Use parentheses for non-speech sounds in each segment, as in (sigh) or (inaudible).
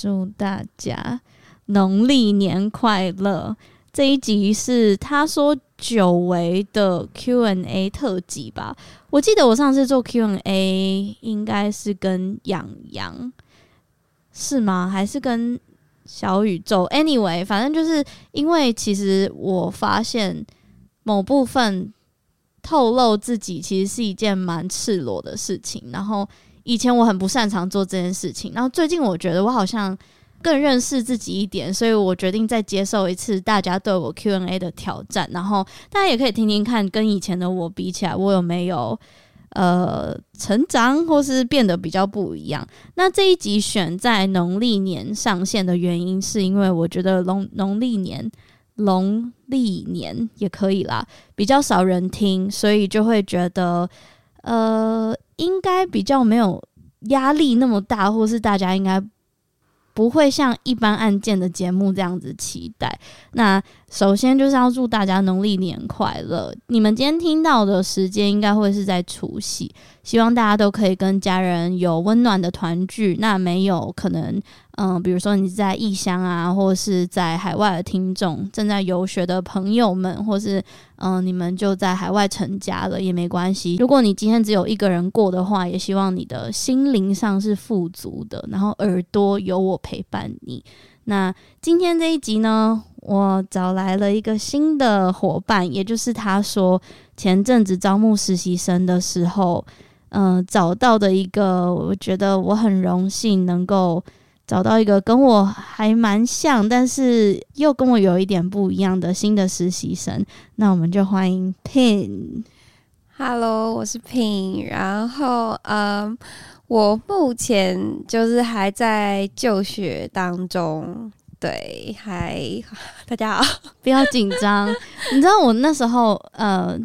祝大家农历年快乐！这一集是他说久违的 Q&A 特辑吧？我记得我上次做 Q&A 应该是跟洋洋，是吗？还是跟小宇宙？Anyway，反正就是因为其实我发现某部分透露自己其实是一件蛮赤裸的事情，然后。以前我很不擅长做这件事情，然后最近我觉得我好像更认识自己一点，所以我决定再接受一次大家对我 Q&A 的挑战，然后大家也可以听听看，跟以前的我比起来，我有没有呃成长，或是变得比较不一样。那这一集选在农历年上线的原因，是因为我觉得农农历年农历年也可以啦，比较少人听，所以就会觉得呃。应该比较没有压力那么大，或是大家应该不会像一般案件的节目这样子期待。那首先就是要祝大家农历年快乐！你们今天听到的时间应该会是在除夕，希望大家都可以跟家人有温暖的团聚。那没有可能。嗯，比如说你在异乡啊，或是在海外的听众，正在游学的朋友们，或是嗯，你们就在海外成家了也没关系。如果你今天只有一个人过的话，也希望你的心灵上是富足的，然后耳朵有我陪伴你。那今天这一集呢，我找来了一个新的伙伴，也就是他说前阵子招募实习生的时候，嗯，找到的一个，我觉得我很荣幸能够。找到一个跟我还蛮像，但是又跟我有一点不一样的新的实习生，那我们就欢迎 Pin。Hello，我是 Pin。然后，嗯，我目前就是还在就学当中。对，嗨，大家好，(laughs) 不要紧张。你知道我那时候，呃。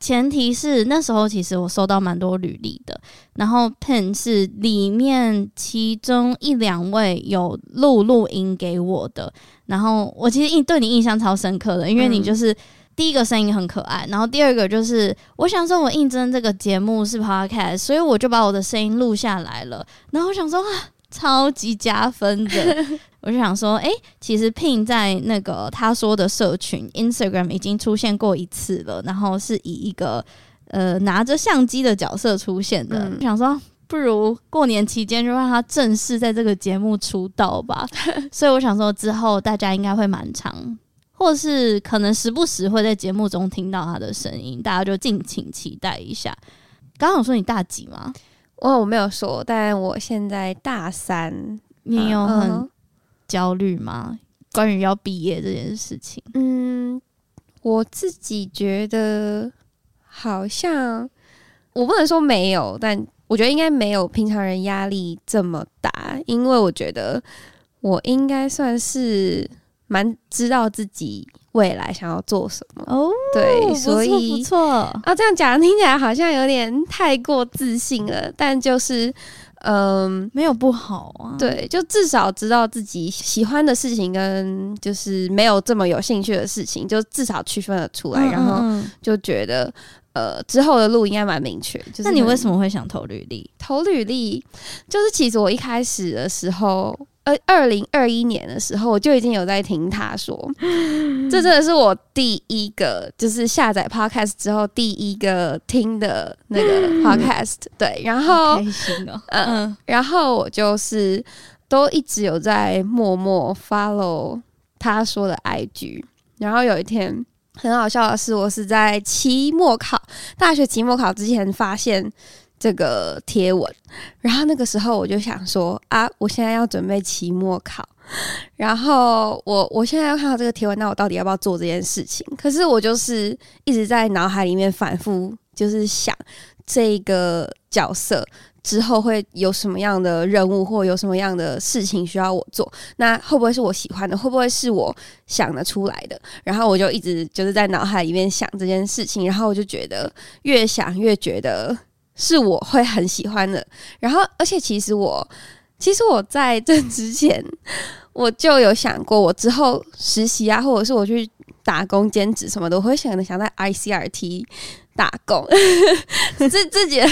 前提是那时候其实我收到蛮多履历的，然后 Pen 是里面其中一两位有录录音给我的，然后我其实印对你印象超深刻的，因为你就是第一个声音很可爱，然后第二个就是我想说我应征这个节目是 Podcast，所以我就把我的声音录下来了，然后我想说啊。超级加分的，(laughs) 我就想说，哎、欸，其实 Pin 在那个他说的社群 Instagram 已经出现过一次了，然后是以一个呃拿着相机的角色出现的。嗯、想说，不如过年期间就让他正式在这个节目出道吧。(laughs) 所以我想说，之后大家应该会蛮长，或是可能时不时会在节目中听到他的声音，大家就敬请期待一下。刚刚我说你大几吗？我我没有说，但我现在大三，你有很焦虑吗？关于要毕业这件事情？嗯，我自己觉得好像我不能说没有，但我觉得应该没有平常人压力这么大，因为我觉得我应该算是蛮知道自己未来想要做什么哦。对，所以不错，啊，这样讲听起来好像有点太过自信了，但就是。嗯，没有不好啊。对，就至少知道自己喜欢的事情跟就是没有这么有兴趣的事情，就至少区分了出来，嗯嗯嗯，然后就觉得呃之后的路应该蛮明确。就是，那你为什么会想投履历？投履历就是其实我一开始的时候。呃，二零二一年的时候，我就已经有在听他说，(gasps) 这真的是我第一个就是下载 podcast 之后第一个听的那个 (gasps) podcast。对，然后开心哦，嗯，然后我就是都一直有在默默 follow 他说的 IG。然后有一天很好笑的是，我是在期末考，大学期末考之前发现。这个贴文，然后那个时候我就想说啊，我现在要准备期末考，然后我我现在要看到这个贴文，那我到底要不要做这件事情？可是我就是一直在脑海里面反复，就是想这个角色之后会有什么样的任务，或有什么样的事情需要我做？那会不会是我喜欢的？会不会是我想得出来的？然后我就一直就是在脑海里面想这件事情，然后我就觉得越想越觉得。是我会很喜欢的，然后而且其实我，其实我在这之前 (laughs) 我就有想过，我之后实习啊，或者是我去打工兼职什么的，我会想的想在 ICRT 打工，(laughs) 自自己的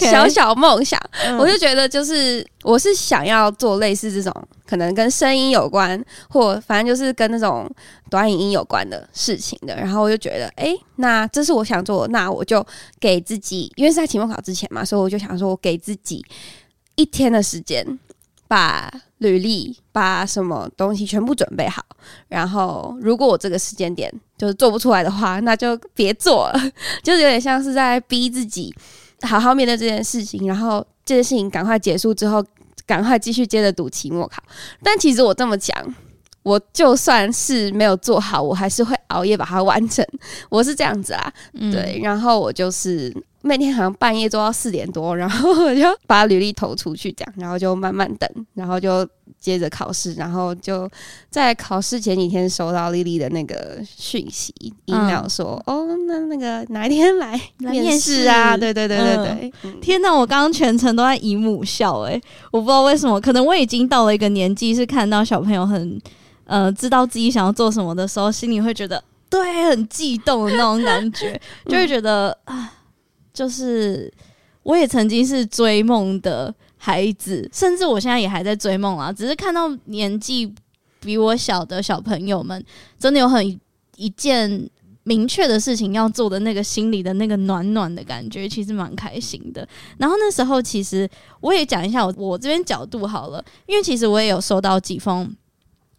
小小梦想我就觉得就是我是想要做类似这种可能跟声音有关，或反正就是跟那种短影音有关的事情的。然后我就觉得，哎、欸，那这是我想做的，那我就给自己，因为是在期末考之前嘛，所以我就想说，我给自己一天的时间。把履历，把什么东西全部准备好，然后如果我这个时间点就是做不出来的话，那就别做了，就是有点像是在逼自己好好面对这件事情，然后这件事情赶快结束之后，赶快继续接着读期末考。但其实我这么讲，我就算是没有做好，我还是会熬夜把它完成。我是这样子啊，对，然后我就是。每天好像半夜做到四点多，然后我就把履历投出去，这样，然后就慢慢等，然后就接着考试，然后就在考试前几天收到丽丽的那个讯息，email 说，嗯、哦，那那个哪一天来面试啊？对对对对对！嗯、天哪，我刚刚全程都在姨母笑、欸，诶，我不知道为什么，可能我已经到了一个年纪，是看到小朋友很呃知道自己想要做什么的时候，心里会觉得对，很激动的那种感觉，就会觉得啊。就是，我也曾经是追梦的孩子，甚至我现在也还在追梦啊。只是看到年纪比我小的小朋友们，真的有很一件明确的事情要做的那个心里的那个暖暖的感觉，其实蛮开心的。然后那时候，其实我也讲一下我我这边角度好了，因为其实我也有收到几封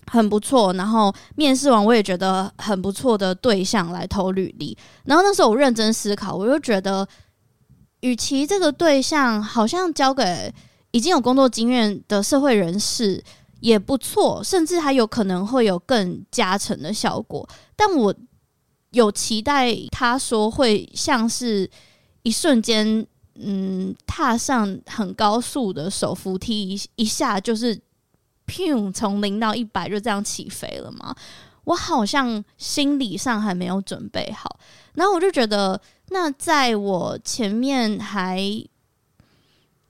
很不错，然后面试完我也觉得很不错的对象来投履历。然后那时候我认真思考，我就觉得。与其这个对象好像交给已经有工作经验的社会人士也不错，甚至还有可能会有更加成的效果。但我有期待，他说会像是一瞬间，嗯，踏上很高速的手扶梯，一一下就是，砰，从零到一百就这样起飞了吗？我好像心理上还没有准备好，然后我就觉得。那在我前面还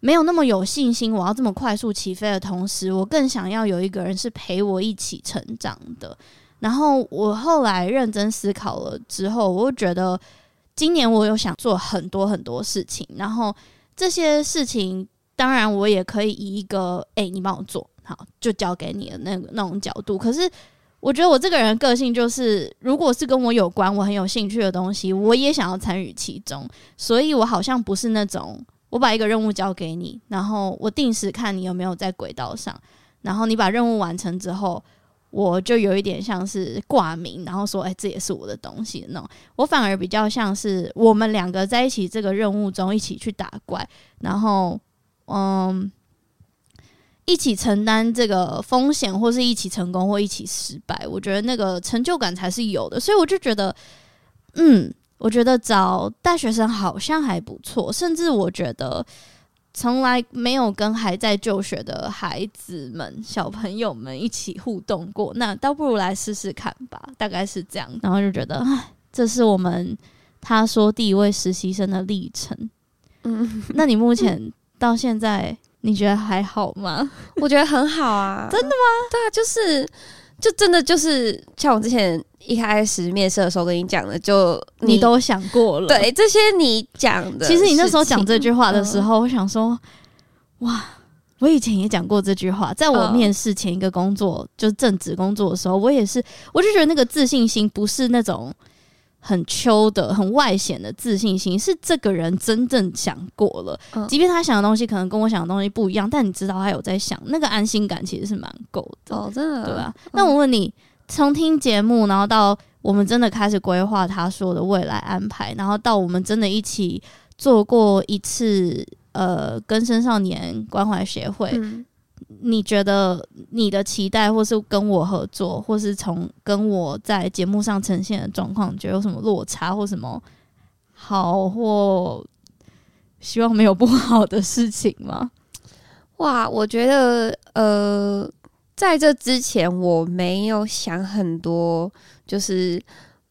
没有那么有信心，我要这么快速起飞的同时，我更想要有一个人是陪我一起成长的。然后我后来认真思考了之后，我觉得今年我有想做很多很多事情，然后这些事情当然我也可以以一个“欸，你帮我做好，就交给你的那个那种角度”，可是。我觉得我这个人个性就是，如果是跟我有关、我很有兴趣的东西，我也想要参与其中。所以我好像不是那种，我把一个任务交给你，然后我定时看你有没有在轨道上，然后你把任务完成之后，我就有一点像是挂名，然后说，哎，这也是我的东西那种。我反而比较像是我们两个在一起这个任务中一起去打怪，然后，嗯。一起承担这个风险，或是一起成功，或一起失败，我觉得那个成就感才是有的。所以我就觉得，嗯，我觉得找大学生好像还不错，甚至我觉得，从来没有跟还在就学的孩子们、小朋友们一起互动过，那倒不如来试试看吧，大概是这样。然后就觉得，哎，这是我们他说第一位实习生的历程。嗯，那你目前到现在，你觉得还好吗？我觉得很好啊。(laughs) 真的吗？对啊，就是。就真的就是像我之前一开始面试的时候跟你讲的，就你，你都想过了。对，这些你讲的，其实你那时候讲这句话的时候，嗯、我想说，哇，我以前也讲过这句话，在我面试前一个工作，嗯、就正职工作的时候，我也是，我就觉得那个自信心不是那种。很秋的、很外显的自信心，是这个人真正想过了。嗯、即便他想的东西可能跟我想的东西不一样，但你知道他有在想，那个安心感其实是蛮够的。哦，真的，对吧？嗯、那我问你，从听节目，然后到我们真的开始规划他说的未来安排，然后到我们真的一起做过一次呃，跟生少年关怀协会。你觉得你的期待，或是跟我合作，或是从跟我在节目上呈现的状况，觉得有什么落差，或什么好，或希望没有不好的事情吗？哇，我觉得呃，在这之前我没有想很多，就是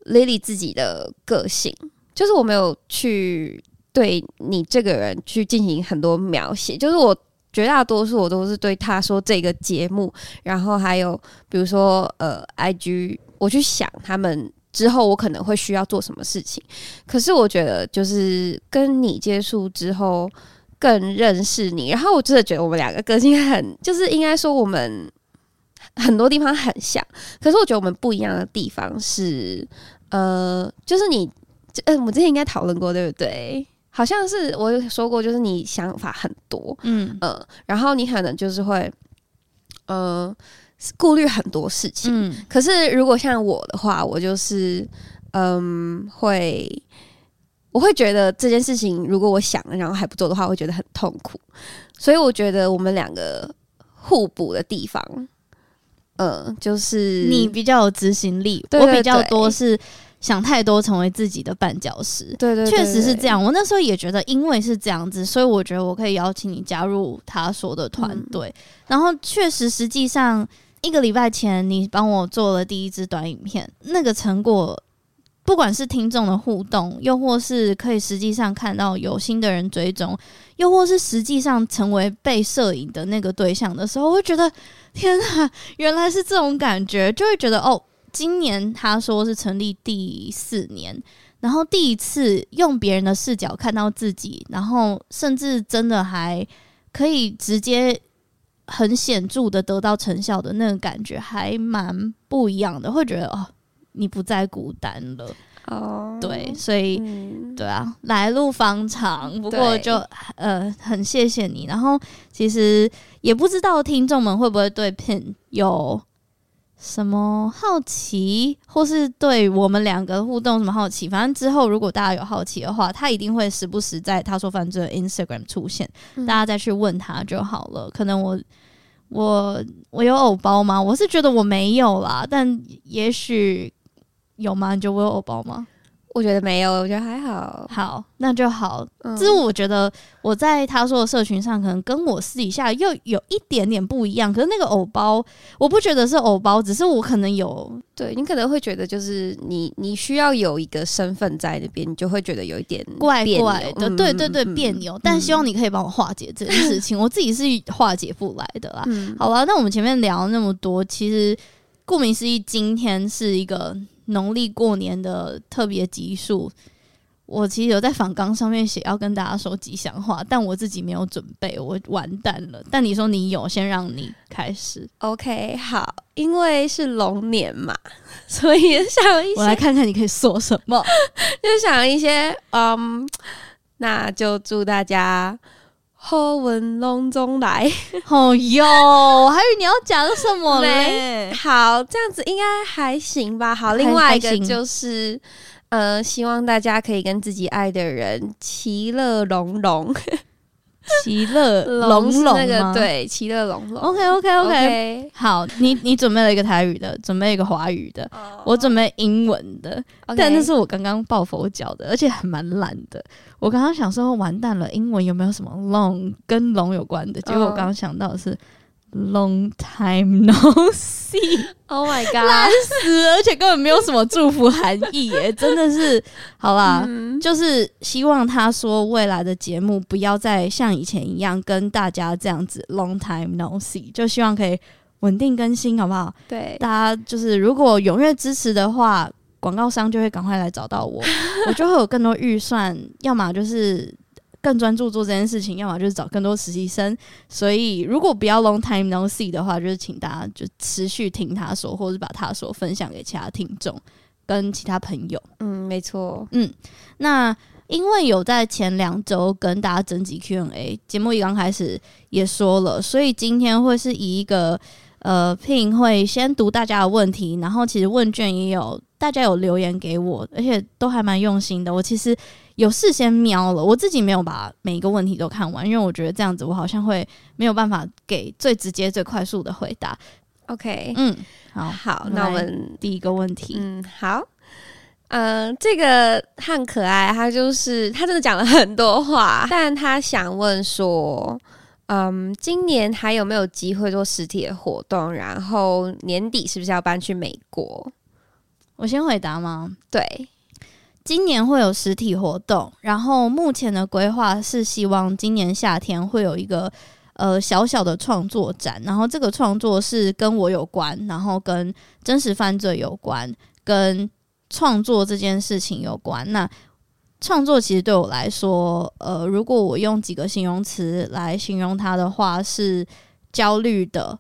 Lily 自己的个性，就是我没有去对你这个人去进行很多描写，就是我。绝大多数我都是对他说这个节目，然后还有比如说呃，IG，我去想他们之后我可能会需要做什么事情。可是我觉得就是跟你接触之后更认识你，然后我真的觉得我们两个个性很，就是应该说我们 (laughs) 很多地方很像。可是我觉得我们不一样的地方是，呃，就是你，嗯、呃，我们之前应该讨论过，对不对？好像是我有说过，就是你想法很多，嗯呃，然后你可能就是会，呃，顾虑很多事情。嗯，可是如果像我的话，我就是，嗯、呃，会，我会觉得这件事情如果我想了，然后还不做的话，我会觉得很痛苦。所以我觉得我们两个互补的地方，嗯、呃，就是你比较有执行力，我比较多是。想太多，成为自己的绊脚石。对对，确实是这样。我那时候也觉得，因为是这样子，所以我觉得我可以邀请你加入他说的团队。嗯、然后，确实，实际上一个礼拜前，你帮我做了第一支短影片，那个成果，不管是听众的互动，又或是可以实际上看到有新的人追踪，又或是实际上成为被摄影的那个对象的时候，我会觉得天哪，原来是这种感觉，就会觉得哦。今年他说是成立第四年，然后第一次用别人的视角看到自己，然后甚至真的还可以直接很显著的得到成效的那个感觉，还蛮不一样的。会觉得哦，你不再孤单了哦。对，所以、对啊，来路方长，不过就呃很谢谢你。然后其实也不知道听众们会不会对 Pin 有。什么好奇，或是对我们两个互动什么好奇？反正之后如果大家有好奇的话，他一定会时不时在他说犯罪的 Instagram 出现，嗯、大家再去问他就好了。可能我我我有偶包吗？我是觉得我没有啦，但也许有吗？你觉得我有偶包吗？我觉得没有，我觉得还好，好，那就好。只是、嗯、我觉得我在他说的社群上，可能跟我私底下又有一点点不一样。可是那个偶包，我不觉得是偶包，只是我可能有，对你可能会觉得，就是你你需要有一个身份在那边，你就会觉得有一点怪怪的。嗯、对对对，别扭。嗯、但希望你可以帮我化解这件事情，我自己是化解不来的啦。嗯、好吧，那我们前面聊了那么多，其实顾名思义，今天是一个。农历过年的特别集数，我其实有在访纲上面写要跟大家说吉祥话，但我自己没有准备，我完蛋了。但你说你有，先让你开始。OK，好，因为是龙年嘛，(laughs) 所以想一些，我来看看你可以说什么，(laughs) 就想一些，嗯，那就祝大家。好文龙中来，哦哟，我 (laughs) 还以为你要讲什么嘞？好，这样子应该还行吧。好，另外一个就是，呃，希望大家可以跟自己爱的人其乐融融。其乐融融 (laughs) 那个对，其乐融融。OK OK OK，好，你你准备了一个台语的，准备一个华语的，oh. 我准备英文的.但那是我刚刚抱佛脚的，而且还蛮懒的。我刚刚想说完蛋了，英文有没有什么 long 跟龙有关的？结果我刚刚想到的是。Oh. Long time (laughs) no see. (laughs) Oh my god，烂死，而且根本没有什么祝福含义耶，(laughs) 真的是。好啦，嗯，就是希望他说未来的节目不要再像以前一样跟大家这样子 Long time no see，就希望可以稳定更新，好不好？对，大家就是如果踊跃支持的话，广告商就会赶快来找到我，(laughs) 我就会有更多预算，要么就是。更专注做这件事情，要么就是找更多实习生。所以，如果不要 long time no see 的话，就是请大家就持续听他说，或者是把他说分享给其他听众跟其他朋友。嗯，没错。嗯，那因为有在前两周跟大家征集 Q&A，节目一刚开始也说了，所以今天会是以一个呃 Pin 会先读大家的问题，然后其实问卷也有大家有留言给我，而且都还蛮用心的。我其实。有事先瞄了，我自己没有把每一个问题都看完，因为我觉得这样子我好像会没有办法给最直接、最快速的回答。OK，嗯，好，好，那我们第一个问题，嗯，好，嗯、呃，这个很可爱，他就是他真的讲了很多话，但他想问说，嗯，今年还有没有机会做实体的活动？然后年底是不是要搬去美国？我先回答吗？对。今年会有实体活动，然后目前的规划是希望今年夏天会有一个呃小小的创作展，然后这个创作是跟我有关，然后跟真实犯罪有关，跟创作这件事情有关。那创作其实对我来说，呃，如果我用几个形容词来形容它的话，是焦虑的、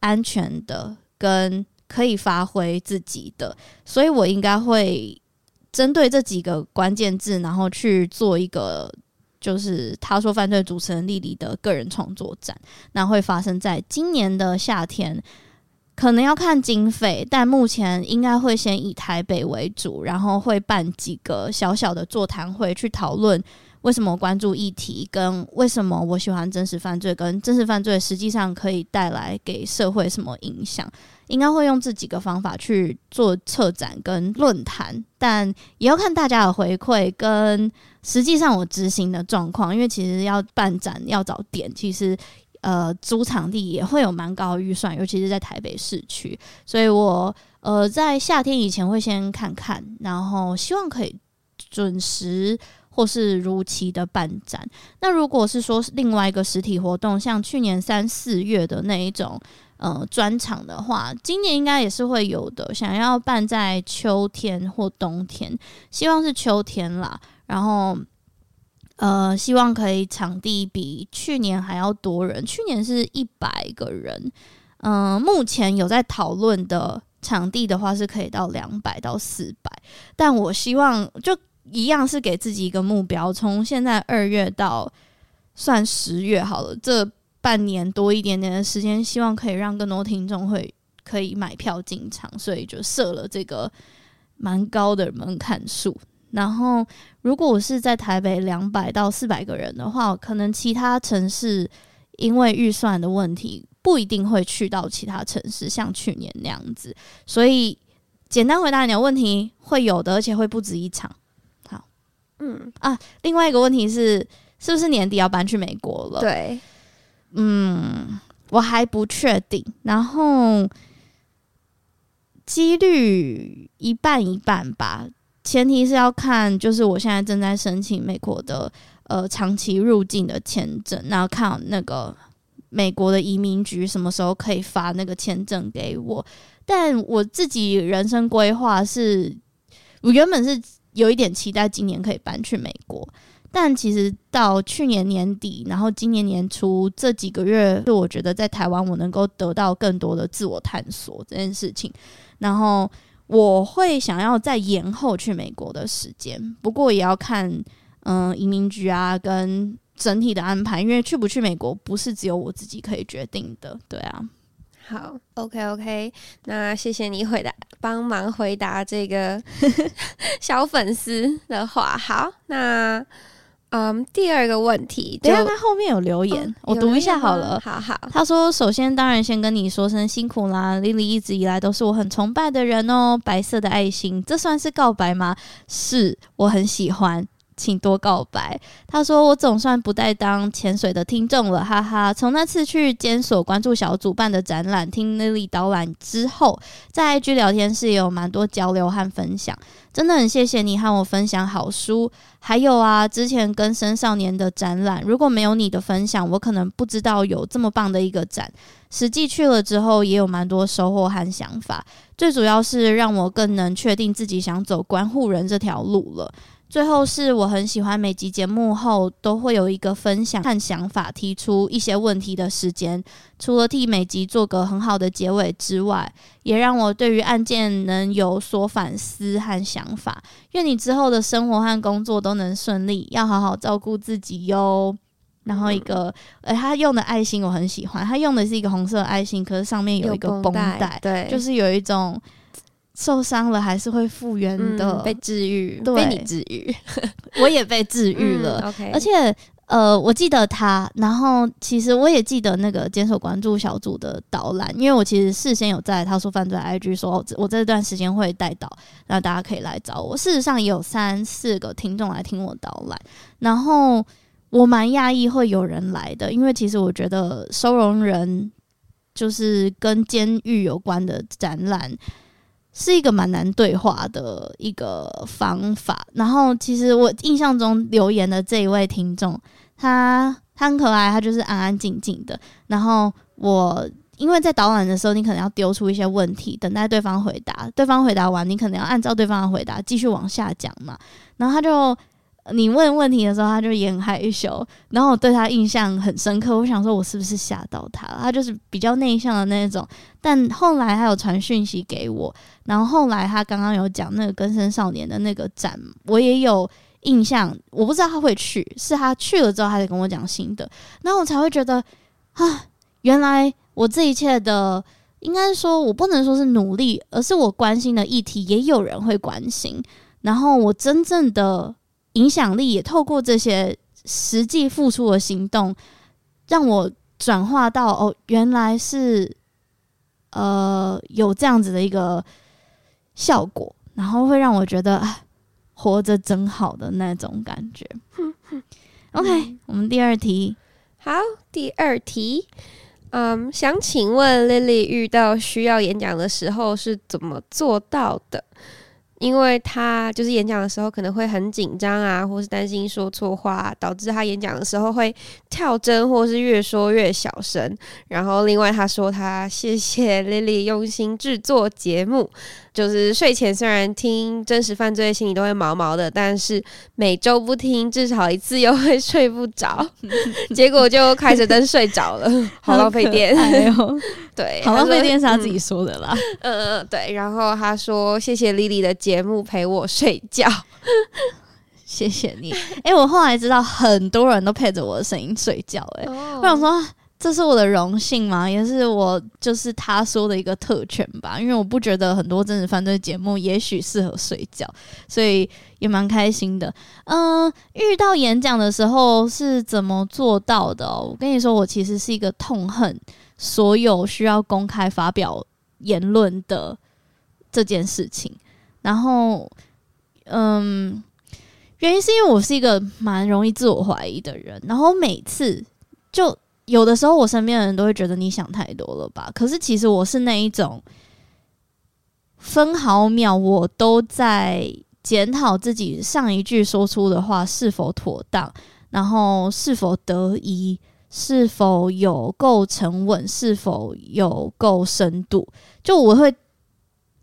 安全的，跟可以发挥自己的，所以我应该会。针对这几个关键字，然后去做一个，就是他说犯罪主持人丽丽的个人创作展，那会发生在今年的夏天，可能要看经费，但目前应该会先以台北为主，然后会办几个小小的座谈会，去讨论为什么关注议题，跟为什么我喜欢真实犯罪，跟真实犯罪实际上可以带来给社会什么影响。应该会用这几个方法去做策展跟论坛，但也要看大家的回馈跟实际上我执行的状况。因为其实要办展要找点，其实呃租场地也会有蛮高的预算，尤其是在台北市区。所以我呃在夏天以前会先看看，然后希望可以准时或是如期的办展。那如果是说另外一个实体活动，像去年三四月的那一种。呃，专场的话，今年应该也是会有的。想要办在秋天或冬天，希望是秋天啦。然后，呃，希望可以场地比去年还要多人。去年是一百个人，嗯、目前有在讨论的场地的话，是可以到两百到四百。但我希望就一样是给自己一个目标，从现在二月到算十月好了，这。半年多一点点的时间，希望可以让更多听众会可以买票进场，所以就设了这个蛮高的门槛数。然后，如果我是在台北两百到四百个人的话，可能其他城市因为预算的问题，不一定会去到其他城市，像去年那样子。所以，简单回答你的问题，会有的，而且会不止一场。好，嗯啊，另外一个问题是，是不是年底要搬去美国了？对。嗯，我还不确定，然后几率一半一半吧。前提是要看，就是我现在正在申请美国的呃长期入境的签证，然后看那个美国的移民局什么时候可以发那个签证给我。但我自己人生规划是，我原本是有一点期待今年可以搬去美国。但其实到去年年底，然后今年年初这几个月，是我觉得在台湾我能够得到更多的自我探索这件事情。然后我会想要再延后去美国的时间，不过也要看嗯移民局啊跟整体的安排，因为去不去美国不是只有我自己可以决定的。对啊，好，OK OK，那谢谢你回答，帮忙回答这个 (laughs) 小粉丝的话。好，那。嗯，第二个问题，等下他后面有留言，哦、我读一下好了。好好，他说：“首先，当然先跟你说声辛苦啦，Lily 一直以来都是我很崇拜的人哦。白色的爱心，这算是告白吗？是，我很喜欢。”请多告白。他说：“我总算不再当潜水的听众了，哈哈。从那次去监所关注小组办的展览，听 Lily 导览之后，在 IG 聊天室也有蛮多交流和分享。真的很谢谢你和我分享好书。还有啊，之前跟生少年的展览，如果没有你的分享，我可能不知道有这么棒的一个展。实际去了之后，也有蛮多收获和想法。最主要是让我更能确定自己想走关护人这条路了。”最后是我很喜欢每集节目后都会有一个分享和想法，提出一些问题的时间。除了替每集做个很好的结尾之外，也让我对于案件能有所反思和想法。愿你之后的生活和工作都能顺利，要好好照顾自己哟。然后一个，呃，他用的爱心我很喜欢，他用的是一个红色爱心，可是上面有一个绷带，对，就是有一种。受伤了还是会复原的，嗯、被治愈，对，被你治愈，(laughs) 我也被治愈了。嗯、OK，而且呃，我记得他，然后其实我也记得那个坚守关注小组的导览，因为我其实事先有在他说犯罪 IG 说，我这段时间会带导，那大家可以来找我。事实上也有三四个听众来听我导览，然后我蛮讶异会有人来的，因为其实我觉得收容人就是跟监狱有关的展览。是一个蛮难对话的一个方法。然后，其实我印象中留言的这一位听众，他他很可爱，他就是安安静静的。然后我因为在导览的时候，你可能要丢出一些问题，等待对方回答。对方回答完，你可能要按照对方的回答继续往下讲嘛。然后他就。你问问题的时候，他就也很害羞，然后我对他印象很深刻。我想说，我是不是吓到他了？他就是比较内向的那种。但后来他有传讯息给我，然后后来他刚刚有讲那个更生少年的那个展，我也有印象。我不知道他会去，是他去了之后，他才跟我讲新的，然后我才会觉得啊，原来我这一切的，应该说我不能说是努力，而是我关心的议题也有人会关心，然后我真正的。影响力也透过这些实际付出的行动，让我转化到哦，原来是呃有这样子的一个效果，然后会让我觉得啊，活着真好的那种感觉。(laughs) OK，嗯，我们第二题，好，第二题，嗯，想请问 Lily 遇到需要演讲的时候是怎么做到的？因为他就是演讲的时候可能会很紧张啊，或是担心说错话，导致他演讲的时候会跳针，或是越说越小声。然后另外他说他谢谢 (laughs) Lily 用心制作节目。就是睡前虽然听真实犯罪，心里都会毛毛的，但是每周不听，至少一次又会睡不着，(laughs) 结果就开着灯睡着了，(laughs) 好浪费电。(laughs) 对，好浪费电是他自己说的啦。嗯嗯，对。然后他说：“谢谢 Lily 的节目陪我睡觉，谢谢你。”哎，我后来知道很多人都配着我的声音睡觉，哎，我想说。这是我的荣幸嘛，也是我就是他说的一个特权吧。因为我不觉得很多真实犯罪节目也许适合睡觉，所以也蛮开心的。嗯、遇到演讲的时候是怎么做到的？我跟你说，我其实是一个痛恨所有需要公开发表言论的这件事情。然后，嗯，原因是因为我是一个蛮容易自我怀疑的人，然后每次就。有的时候，我身边的人都会觉得你想太多了吧？可是其实我是那一种分毫秒我都在检讨自己上一句说出的话是否妥当，然后是否得宜，是否有够沉稳，是否有够深度。就我会。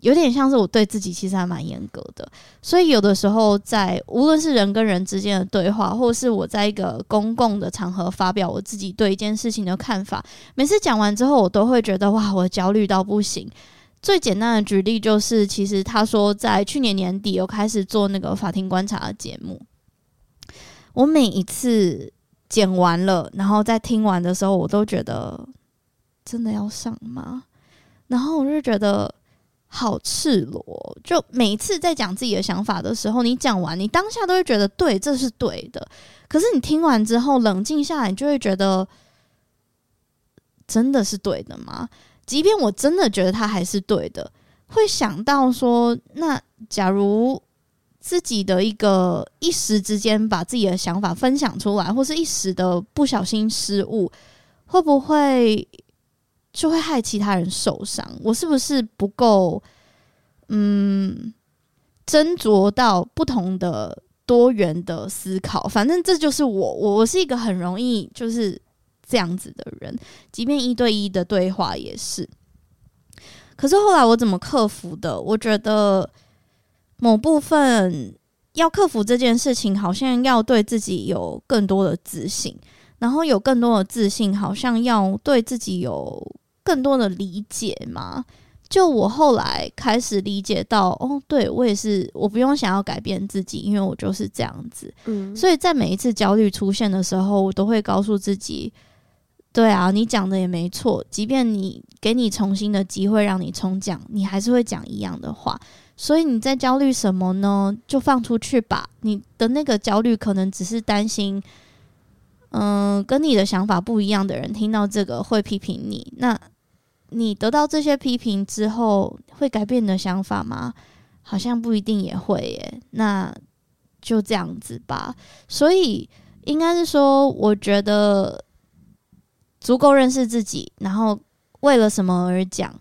有点像是我对自己其实还蛮严格的，所以有的时候在无论是人跟人之间的对话，或是我在一个公共的场合发表我自己对一件事情的看法，每次讲完之后，我都会觉得哇，我焦虑到不行。最简单的举例就是，其实他说在去年年底有开始做那个法庭观察的节目，我每一次剪完了，然后在听完的时候，我都觉得真的要上吗？然后我就觉得。好赤裸。就每一次在讲自己的想法的时候，你讲完，你当下都会觉得对，这是对的。可是你听完之后，冷静下来，你就会觉得，真的是对的吗？即便我真的觉得他还是对的，会想到说，那假如自己的一个一时之间把自己的想法分享出来，或是一时的不小心失误，会不会？就会害其他人受伤。我是不是不够嗯斟酌到不同的多元的思考？反正这就是我，我我是一个很容易就是这样子的人，即便一对一的对话也是。可是后来我怎么克服的？我觉得某部分要克服这件事情，好像要对自己有更多的自信，然后有更多的自信，好像要对自己有。更多的理解嘛，就我后来开始理解到，哦，对，我也是，我不用想要改变自己，因为我就是这样子。嗯，所以在每一次焦虑出现的时候，我都会告诉自己，对啊，你讲的也没错，即便你给你重新的机会让你重讲，你还是会讲一样的话。所以你在焦虑什么呢？就放出去吧。你的那个焦虑可能只是担心，嗯，跟你的想法不一样的人听到这个会批评你。那你得到这些批评之后，会改变你的想法吗？好像不一定也会耶。那就这样子吧。所以应该是说，我觉得足够认识自己，然后为了什么而讲，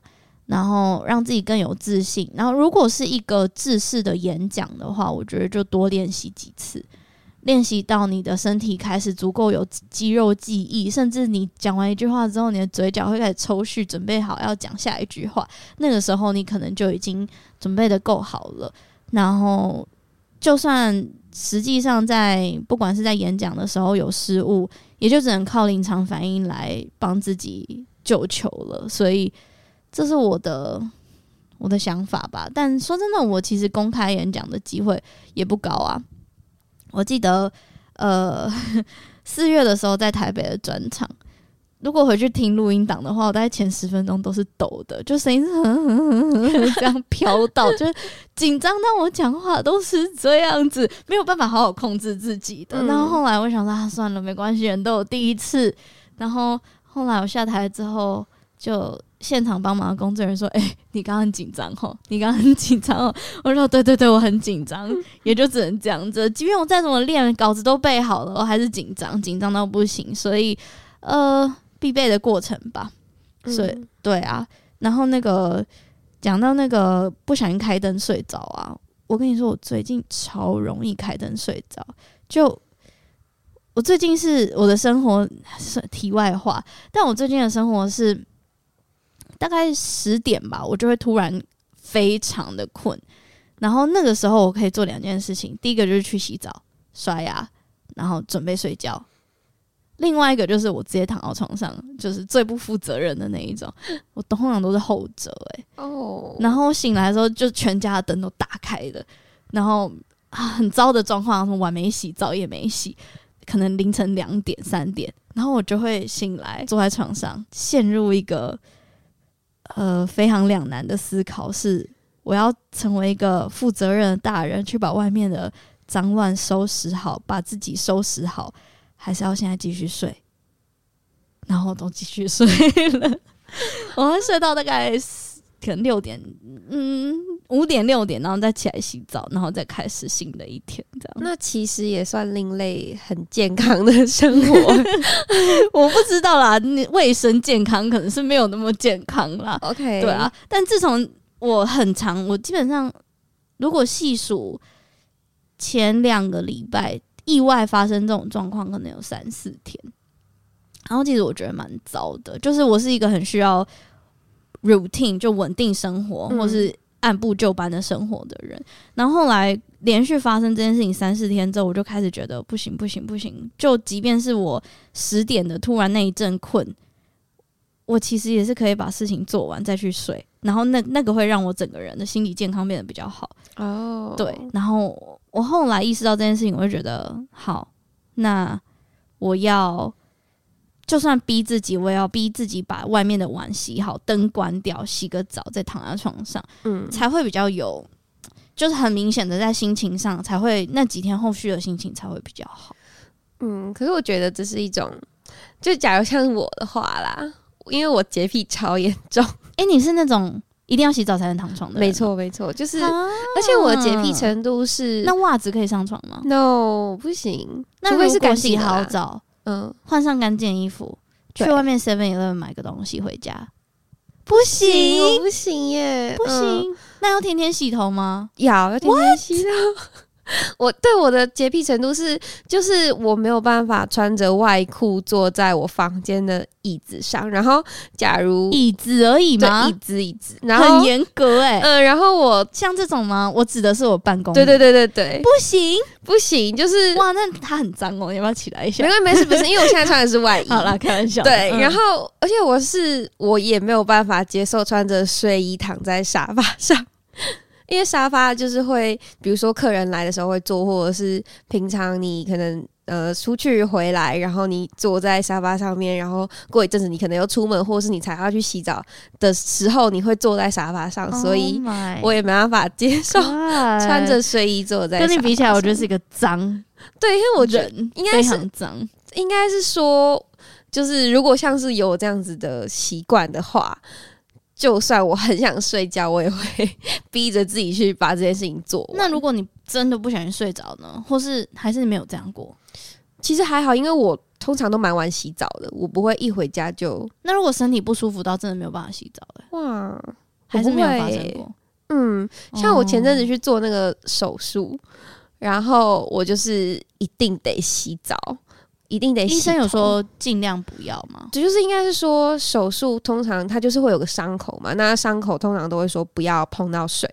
然后让自己更有自信。然后如果是一个制式的演讲的话，我觉得就多练习几次。练习到你的身体开始足够有肌肉记忆，甚至你讲完一句话之后，你的嘴角会开始抽蓄，准备好要讲下一句话。那个时候，你可能就已经准备得够好了。然后，就算实际上在不管是在演讲的时候有失误，也就只能靠临场反应来帮自己救球了。所以，这是我的我的想法吧。但说真的，我其实公开演讲的机会也不高啊。我记得，呃，(laughs) 四月的时候在台北的专场，如果回去听录音档的话，我大概前十分钟都是抖的，就声音是很很很这样飘到，(laughs) 就是紧张到我讲话都是这样子，没有办法好好控制自己的。然后后来我想说，啊，算了，没关系，人都有第一次。然后后来我下台之后就。现场帮忙的工作人员说：“哎、欸，你刚刚很紧张哦，(laughs) 你刚刚很紧张哦。(laughs) ”我说：“对对对，我很紧张，(laughs) 也就只能这样子。即便我再怎么练，稿子都背好了，我还是紧张，紧张到不行。所以，呃，必备的过程吧。所以，嗯、对啊。然后那个讲到那个不小心开灯睡着啊，我跟你说，我最近超容易开灯睡着。就我最近是我的生活是题外话，但我最近的生活是。”大概十点吧，我就会突然非常的困，然后那个时候我可以做两件事情，第一个就是去洗澡、刷牙，然后准备睡觉；另外一个就是我直接躺到床上，就是最不负责任的那一种。(laughs) 我通常都是后者，哎，哦。然后醒来的时候，就全家的灯都打开的，然后啊，很糟的状况，我还没洗澡也没洗，可能凌晨两点、三点，然后我就会醒来，坐在床上，陷入一个。呃，非常两难的思考是：我要成为一个负责任的大人，去把外面的脏乱收拾好，把自己收拾好，还是要现在继续睡？(laughs) 然后都继续睡了，(laughs) 我会睡到大概可能六点，嗯。五点六点，然后再起来洗澡，然后再开始新的一天，这样。那其实也算另类，很健康的生活。(laughs) 我不知道啦，你卫生健康可能是没有那么健康啦。OK，对啊。但自从我很长，我基本上如果细数前两个礼拜意外发生这种状况，可能有三四天。然后其实我觉得蛮糟的，就是我是一个很需要 routine 就稳定生活，嗯、或是。按部就班的生活的人，然后后来连续发生这件事情三四天之后，我就开始觉得不行不行不行。就即便是我十点的突然那一阵困，我其实也是可以把事情做完再去睡。然后那那个会让我整个人的心理健康变得比较好。哦，对。然后我后来意识到这件事情，我就觉得好，那我要就算逼自己，我也要逼自己把外面的碗洗好，灯关掉，洗个澡，再躺在床上，嗯，才会比较有，就是很明显的在心情上才会那几天后续的心情才会比较好。嗯，可是我觉得这是一种，就假如像我的话啦，因为我洁癖超严重。哎、欸，你是那种一定要洗澡才能躺床的？没错，没错，就是，啊、而且我的洁癖程度是，那袜子可以上床吗？No，不行。那除非是干洗好澡，嗯，换上干净衣服，去外面 Seven Eleven 买个东西回家，不行，不行。耶，不行。嗯、那要天天洗头吗？要，要天天洗头。(laughs) (laughs) 我对我的洁癖程度是，就是我没有办法穿着外裤坐在我房间的椅子上。然后，假如椅子而已吗？椅子，椅子，然后很严格哎、欸。嗯，然后我像这种吗？我指的是我办公。对对对对对，不行不行，就是哇，那它很脏哦，你要不要起来一下？没关系，没事，不是，因为我现在穿的是外 (laughs) 衣。好啦，开玩笑。对，然后而且我是我也没有办法接受穿着睡衣躺在沙发上。因为沙发就是会，比如说客人来的时候会坐，或者是平常你可能呃出去回来，然后你坐在沙发上面，然后过一阵子你可能又出门，或者是你才要去洗澡的时候，你会坐在沙发上，所以我也没办法接受穿着睡衣坐在。跟你比起来，我觉得是一个脏，对，因为我觉得应该是脏，应该是说，就是如果像是有这样子的习惯的话。就算我很想睡觉，我也会 (laughs) 逼着自己去把这件事情做完。那如果你真的不小心睡着呢？或是还是没有这样过？其实还好，因为我通常都蛮晚洗澡的，我不会一回家就。那如果身体不舒服到真的没有办法洗澡了，哇，还是没有发生过。嗯，像我前阵子去做那个手术，哦，然后我就是一定得洗澡。一定得洗。医生有说尽量不要吗？这就是应该是说手术通常它就是会有个伤口嘛，那伤口通常都会说不要碰到水。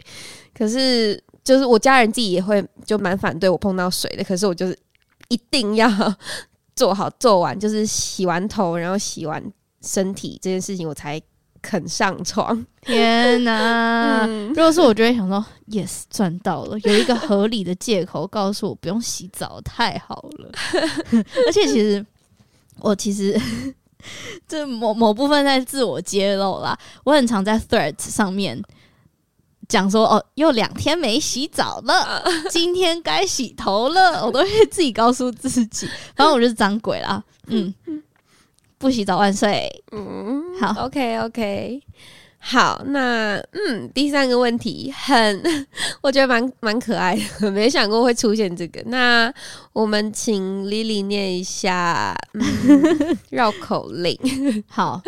可是就是我家人自己也会就蛮反对我碰到水的，可是我就是一定要做好做完，就是洗完头然后洗完身体这件事情我才。肯上床，天哪！嗯、如果是我，就会想说，yes，赚到了，有一个合理的借口告诉我不用洗澡，太好了。(laughs) 而且其实，我其实 (laughs) 这某某部分在自我揭露啦。我很常在 Threads 上面讲说，哦，又两天没洗澡了，今天该洗头了，我都会自己告诉自己，反正我就是脏鬼啦。嗯。(laughs) 不洗澡万岁！嗯，好，OK OK，好，那嗯，第三个问题很，(laughs) 我觉得蛮蛮可爱的，没想过会出现这个。那我们请 Lily 念一下绕、嗯、(laughs) 口令。好，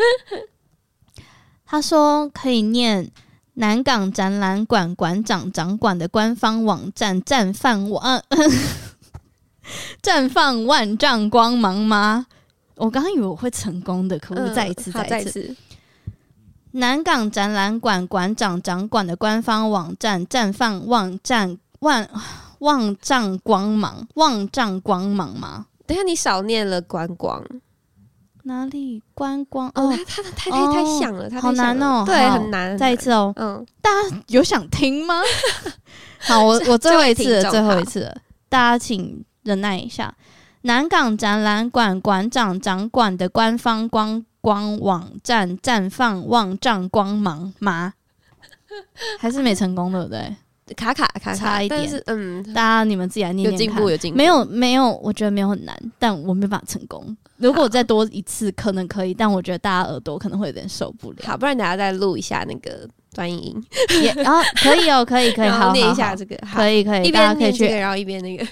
他说可以念南港展览馆馆长掌管的官方网站绽放万 (laughs) 绽放万丈光芒吗？我刚刚以为我会成功的，可不可以再一次，嗯、再一次。南港展览馆馆长掌管的官方网站绽放万丈万万丈光芒，万丈光芒吗？等下你少念了观光，哪里观光？哦，他他太太太响了，他好难哦，对，很难。再一次哦，嗯，大家有想听吗？(laughs) 好，我我最后一次了，最后一次了，大家请忍耐一下。南港展览馆馆长掌管的官方观光网站绽放万丈光芒吗？还是没成功，对不对？卡卡卡，卡，差一点。嗯，大家你们自己来念念看。有进步，有进步。没有没有，我觉得没有很难，但我没办法成功。如果我再多一次，可能可以，但我觉得大家耳朵可能会有点受不了。好，不然等下再录一下那个短音音。然后可以哦，可以可以，(laughs) 好念一下这个，可以可以，大家可以去，然后一边那个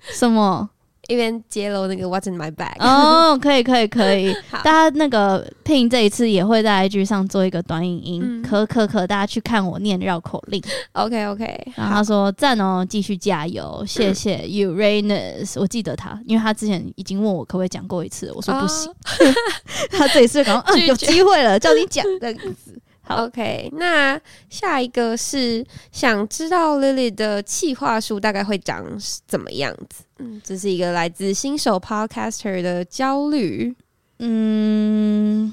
什么。一边揭露那个 What's in my bag 哦，可以可以可以，(laughs) 大家那个 Pin 这一次也会在 IG 上做一个短影音，嗯、可可可，大家去看我念绕口令。OK OK，然后他说赞哦，继续加油，谢谢 Uranus，我记得他，因为他之前已经问我可不可以讲过一次，我说不行，哦、(laughs) 他这一次刚刚、(laughs) 嗯、有机会了，叫你讲这样子。OK，那下一个是想知道 Lily 的企划书大概会长怎么样子？嗯，这是一个来自新手 Podcaster 的焦虑。嗯，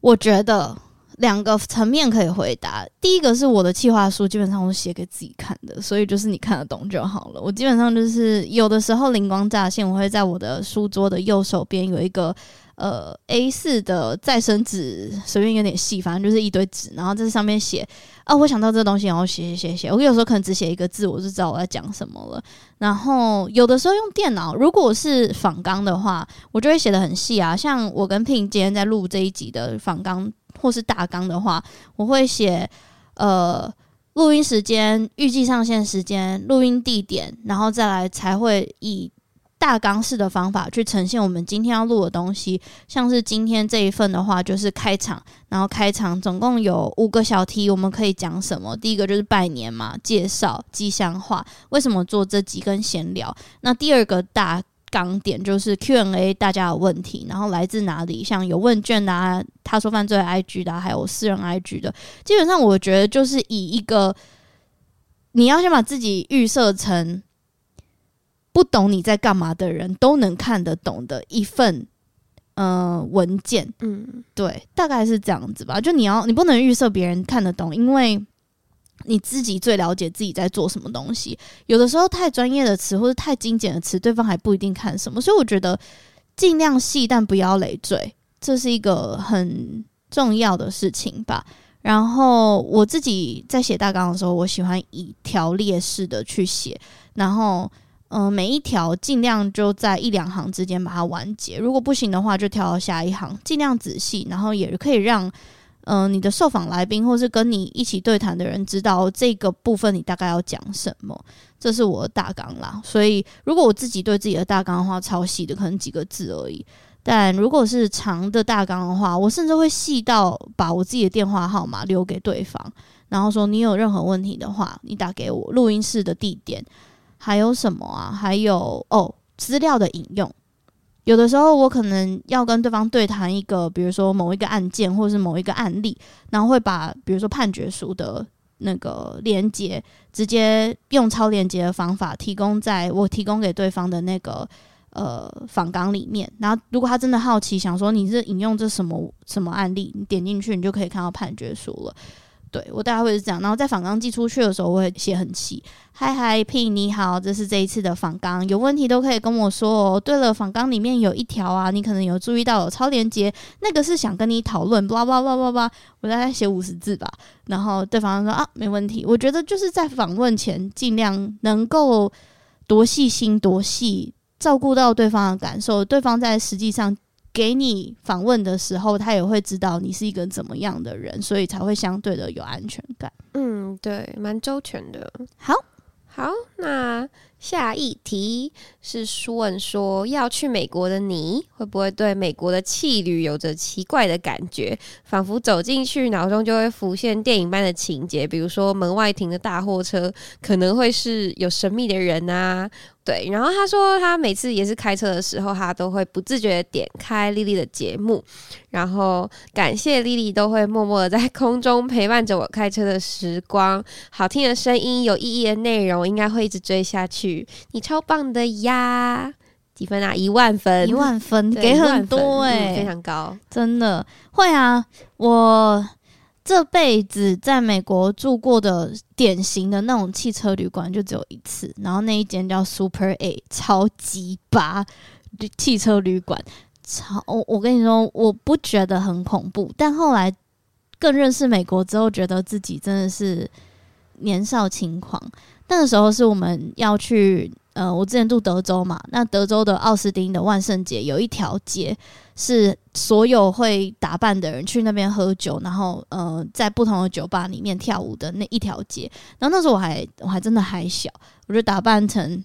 我觉得两个层面可以回答。第一个是我的企划书基本上我写给自己看的，所以就是你看得懂就好了。我基本上就是有的时候灵光乍现，我会在我的书桌的右手边有一个。呃 A 四的再生纸，随便有点细，反正就是一堆纸，然后在上面写啊，我想到这东西，然后写写写写。我有时候可能只写一个字，我就知道我在讲什么了。然后有的时候用电脑，如果是仿纲的话，我就会写的很细啊。像我跟 Pin 今天在录这一集的仿纲或是大纲的话，我会写呃录音时间、预计上线时间、录音地点，然后再来才会以。大纲式的方法去呈现我们今天要录的东西，像是今天这一份的话，就是开场，然后开场总共有五个小题，我们可以讲什么？第一个就是拜年嘛，介绍吉祥话，为什么做这几根闲聊？那第二个大纲点就是 Q&A，大家有问题，然后来自哪里？像有问卷的啊，他说犯罪 IG 的，还有私人 IG 的，基本上我觉得就是以一个你要先把自己预设成。不懂你在干嘛的人都能看得懂的一份呃文件，嗯，对，大概是这样子吧。就你要，你不能预设别人看得懂，因为你自己最了解自己在做什么东西。有的时候太专业的词或者太精简的词，对方还不一定看什么。所以我觉得尽量细，但不要累赘，这是一个很重要的事情吧。然后我自己在写大纲的时候，我喜欢以条列式的去写，然后。嗯、每一条尽量就在一两行之间把它完结，如果不行的话，就跳到下一行，尽量仔细，然后也可以让嗯、你的受访来宾或是跟你一起对谈的人知道这个部分你大概要讲什么，这是我的大纲啦。所以如果我自己对自己的大纲的话，超细的，可能几个字而已。但如果是长的大纲的话，我甚至会细到把我自己的电话号码留给对方，然后说你有任何问题的话，你打给我，录音室的地点。还有什么啊？还有哦，资料的引用。有的时候我可能要跟对方对谈一个，比如说某一个案件或者是某一个案例，然后会把比如说判决书的那个连接，直接用超连接的方法提供在我提供给对方的那个呃访纲里面。然后如果他真的好奇，想说你是引用这什么什么案例，你点进去，你就可以看到判决书了。对，我大概会是这样，然后在访纲寄出去的时候，我会写很细。嗨嗨，P 你好，这是这一次的访纲，有问题都可以跟我说哦。对了，访纲里面有一条啊，你可能有注意到有超连接，那个是想跟你讨论，巴拉巴拉巴拉巴，我大概写五十字吧。然后对方说啊，没问题。我觉得就是在访问前尽量能够多细心多细，照顾到对方的感受，对方在实际上。给你访问的时候，他也会知道你是一个怎么样的人，所以才会相对的有安全感。嗯，对，蛮周全的。好，好，那下一题是问说，要去美国的你会不会对美国的气旅有着奇怪的感觉，仿佛走进去，脑中就会浮现电影般的情节，比如说门外停的大货车可能会是有神秘的人啊。对，然后他说他每次也是开车的时候，他都会不自觉的点开莉莉的节目，然后感谢莉莉都会默默的在空中陪伴着我开车的时光，好听的声音，有意义的内容，应该会一直追下去。你超棒的呀！几分啊？一万分，一万分，给很多哎、欸，非常高，真的会啊，我。这辈子在美国住过的典型的那种汽车旅馆就只有一次，然后那一间叫 Super A，超级八汽车旅馆，超我我跟你说，我不觉得很恐怖，但后来更认识美国之后，觉得自己真的是年少轻狂。那个时候是我们要去。呃，我之前住德州嘛，那德州的奥斯汀的万圣节有一条街，是所有会打扮的人去那边喝酒，然后呃，在不同的酒吧里面跳舞的那一条街。然后那时候我还我还真的还小，我就打扮成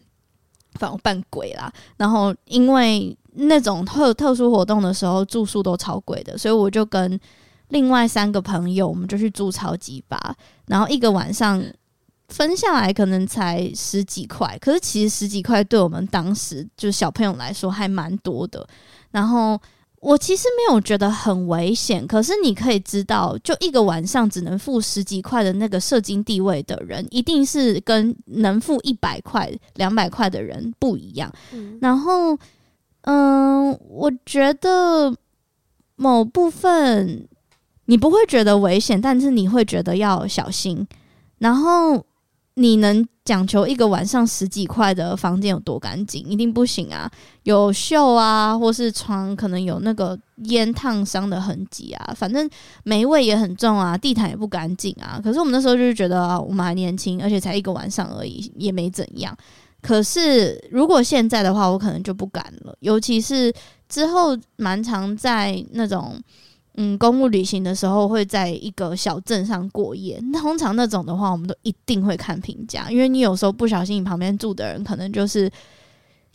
反扮鬼啦。然后因为那种特特殊活动的时候住宿都超贵的，所以我就跟另外三个朋友，我们就去住超级吧，然后一个晚上。分下来可能才十几块，可是其实十几块对我们当时就是小朋友来说还蛮多的。然后我其实没有觉得很危险，可是你可以知道，就一个晚上只能付十几块的那个社经地位的人，一定是跟能付一百块、两百块的人不一样。嗯。然后，嗯，我觉得某部分你不会觉得危险，但是你会觉得要小心。然后。你能讲求一个晚上十几块的房间有多干净？一定不行啊！有锈啊，或是床可能有那个烟烫伤的痕迹啊，反正霉味也很重啊，地毯也不干净啊。可是我们那时候就是觉得啊，我们还年轻，而且才一个晚上而已，也没怎样。可是如果现在的话，我可能就不敢了，尤其是之后蛮常在那种。嗯，公务旅行的时候会在一个小镇上过夜。通常那种的话，我们都一定会看评价，因为你有时候不小心，你旁边住的人可能就是，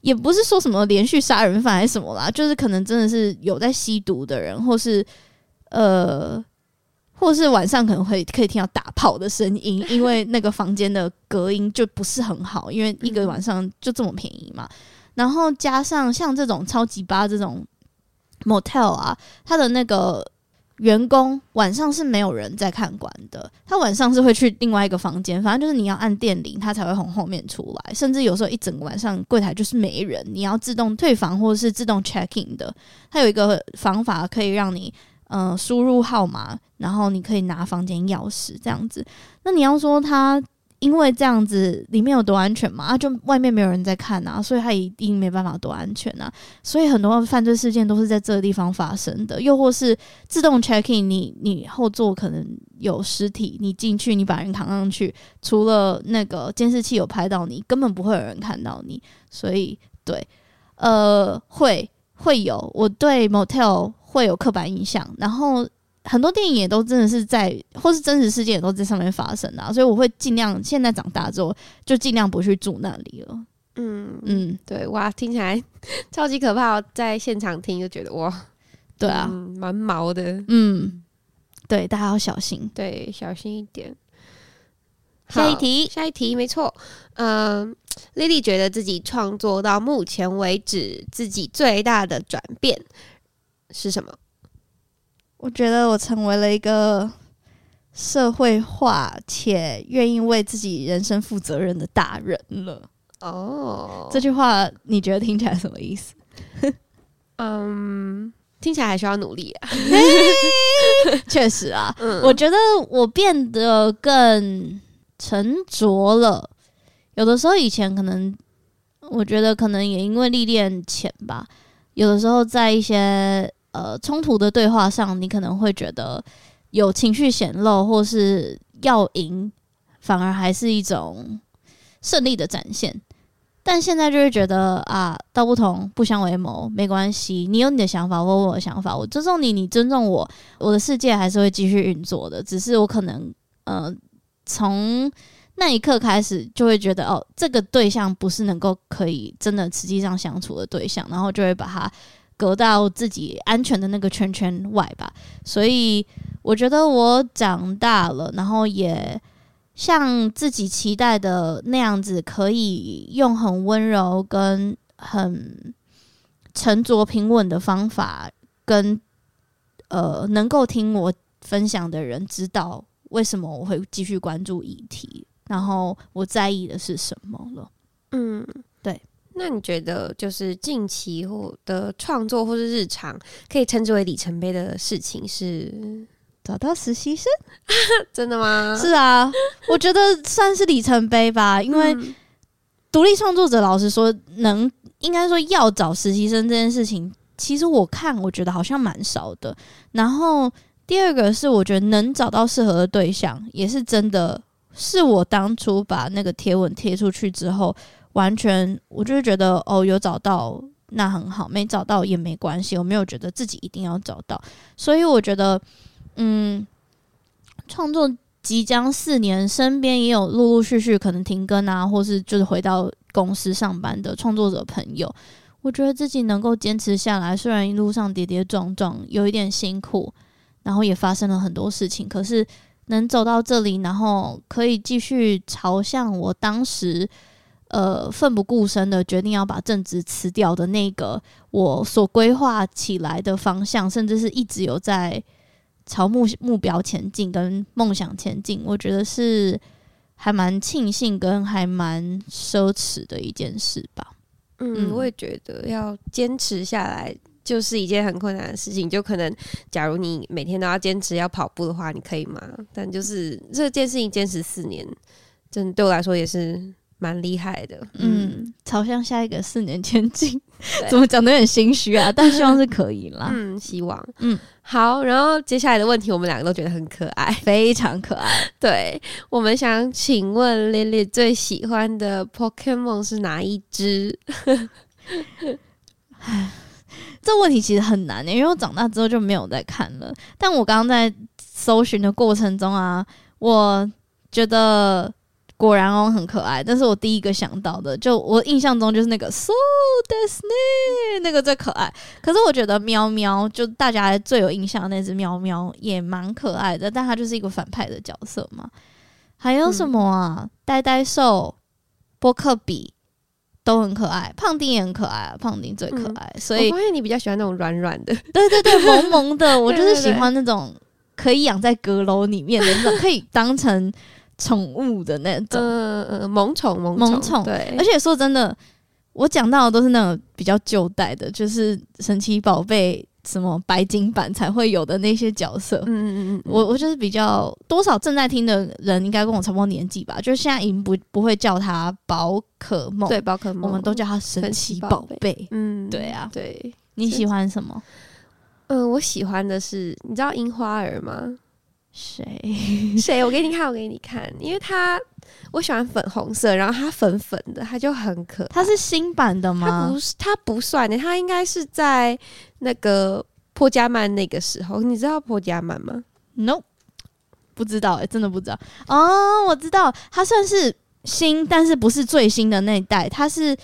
也不是说什么连续杀人犯还是什么啦，就是可能真的是有在吸毒的人，或是呃，或是晚上可能会可以听到打炮的声音，因为那个房间的隔音就不是很好，因为一个晚上就这么便宜嘛。然后加上像这种超级巴这种 motel 啊，他的那个。员工晚上是没有人在看管的，他晚上是会去另外一个房间，反正就是你要按电铃，他才会从后面出来。甚至有时候一整个晚上柜台就是没人，你要自动退房或者是自动 check in 的。他有一个方法可以让你呃输入号码，然后你可以拿房间钥匙这样子。那你要说他。因为这样子里面有多安全嘛？啊，就外面没有人在看啊，所以他一定没办法多安全啊。所以很多犯罪事件都是在这个地方发生的，又或是自动 check in，你你后座可能有尸体，你进去你把人扛上去，除了那个监视器有拍到你，根本不会有人看到你。所以对，呃，会会有我对 motel 会有刻板印象，然后。很多电影也都真的是在，或是真实事件也都在上面发生的啊，所以我会尽量现在长大之后就尽量不去住那里了。嗯嗯，对，哇，听起来超级可怕，在现场听就觉得哇，对啊，蛮毛的。嗯，对，大家要小心，对，小心一点。下一题，下一题，没错。嗯，Lily 觉得自己创作到目前为止自己最大的转变是什么？我觉得我成为了一个社会化且愿意为自己人生负责任的大人了。哦，这句话你觉得听起来什么意思？(laughs) 嗯，听起来还需要努力啊。(laughs) 确实啊，嗯，我觉得我变得更沉着了。有的时候以前可能，我觉得可能也因为历练浅吧。有的时候在一些。呃，冲突的对话上，你可能会觉得有情绪显露，或是要赢，反而还是一种胜利的展现。但现在就会觉得啊，道不同不相为谋，没关系。你有你的想法，我有我的想法，我尊重你，你尊重我，我的世界还是会继续运作的。只是我可能呃，从那一刻开始就会觉得哦，这个对象不是能够可以真的实际上相处的对象，然后就会把它。隔到自己安全的那个圈圈外吧，所以我觉得我长大了，然后也像自己期待的那样子，可以用很温柔跟很沉着平稳的方法，跟呃能够听我分享的人知道为什么我会继续关注议题，然后我在意的是什么了。嗯。那你觉得，就是近期或的创作或是日常，可以称之为里程碑的事情是找到实习生？(laughs) 真的吗？是啊，我觉得算是里程碑吧。因为独立创作者，老实说，能应该说要找实习生这件事情，其实我看我觉得好像蛮少的。然后第二个是，我觉得能找到适合的对象，也是真的是我当初把那个贴文贴出去之后。完全，我就是觉得哦，有找到那很好，没找到也没关系。我没有觉得自己一定要找到，所以我觉得，嗯，创作即将四年，身边也有陆陆续续可能停更啊，或是就是回到公司上班的创作者朋友。我觉得自己能够坚持下来，虽然一路上跌跌撞撞，有一点辛苦，然后也发生了很多事情，可是能走到这里，然后可以继续朝向我当时。呃，奋不顾身的决定要把正职辞掉的那个我所规划起来的方向，甚至是一直有在朝目目标前进跟梦想前进，我觉得是还蛮庆幸跟还蛮奢侈的一件事吧。嗯，我也觉得要坚持下来就是一件很困难的事情。就可能，假如你每天都要坚持要跑步的话，你可以吗？但就是这件事情坚持四年。真的对我来说也是蛮厉害的。嗯，嗯，朝向下一个四年前进，怎么讲的有点心虚啊？(laughs) 但希望是可以啦。嗯，希望。嗯，好。然后接下来的问题，我们两个都觉得很可爱，非常可爱。(laughs) 对，我们想请问 Lily 最喜欢的 Pokemon 是哪一只？唉，这问题其实很难的，因为我长大之后就没有再看了。但我刚刚在搜寻的过程中啊，我觉得果然哦很可爱。但是我第一个想到的，就我印象中就是那个 So Disney 那个最可爱。可是我觉得喵喵，就大家最有印象的那只喵喵也蛮可爱的，但它就是一个反派的角色嘛。还有什么啊？嗯、呆呆兽、波克比。都很可爱，胖丁也很可爱啊，胖丁最可爱，嗯、所以我发现你比较喜欢那种软软的，对对对，萌萌的，我就是 (laughs) 喜欢那种可以养在阁楼里面的那种，可以当成宠物的那种，嗯嗯，萌宠萌萌宠，对，而且说真的，我讲到的都是那种比较旧代的，就是神奇宝贝。什么白金版才会有的那些角色，嗯嗯嗯，我我就是比较多少正在听的人应该跟我差不多年纪吧，就是现在已经不不会叫他宝可梦，对宝可梦，我们都叫他神奇宝贝，嗯，对啊，对，你喜欢什么？嗯，我喜欢的是，你知道樱花儿吗？谁 (laughs) 谁？我给你看，我给你看，因为他我喜欢粉红色，然后它粉粉的，它就很可爱。它是新版的吗？它不是，它不算的，它应该是在那个破加曼那个时候。你知道破加曼吗？No，不知道真的不知道。哦，我知道，它算是新，但是不是最新的那一代，它是。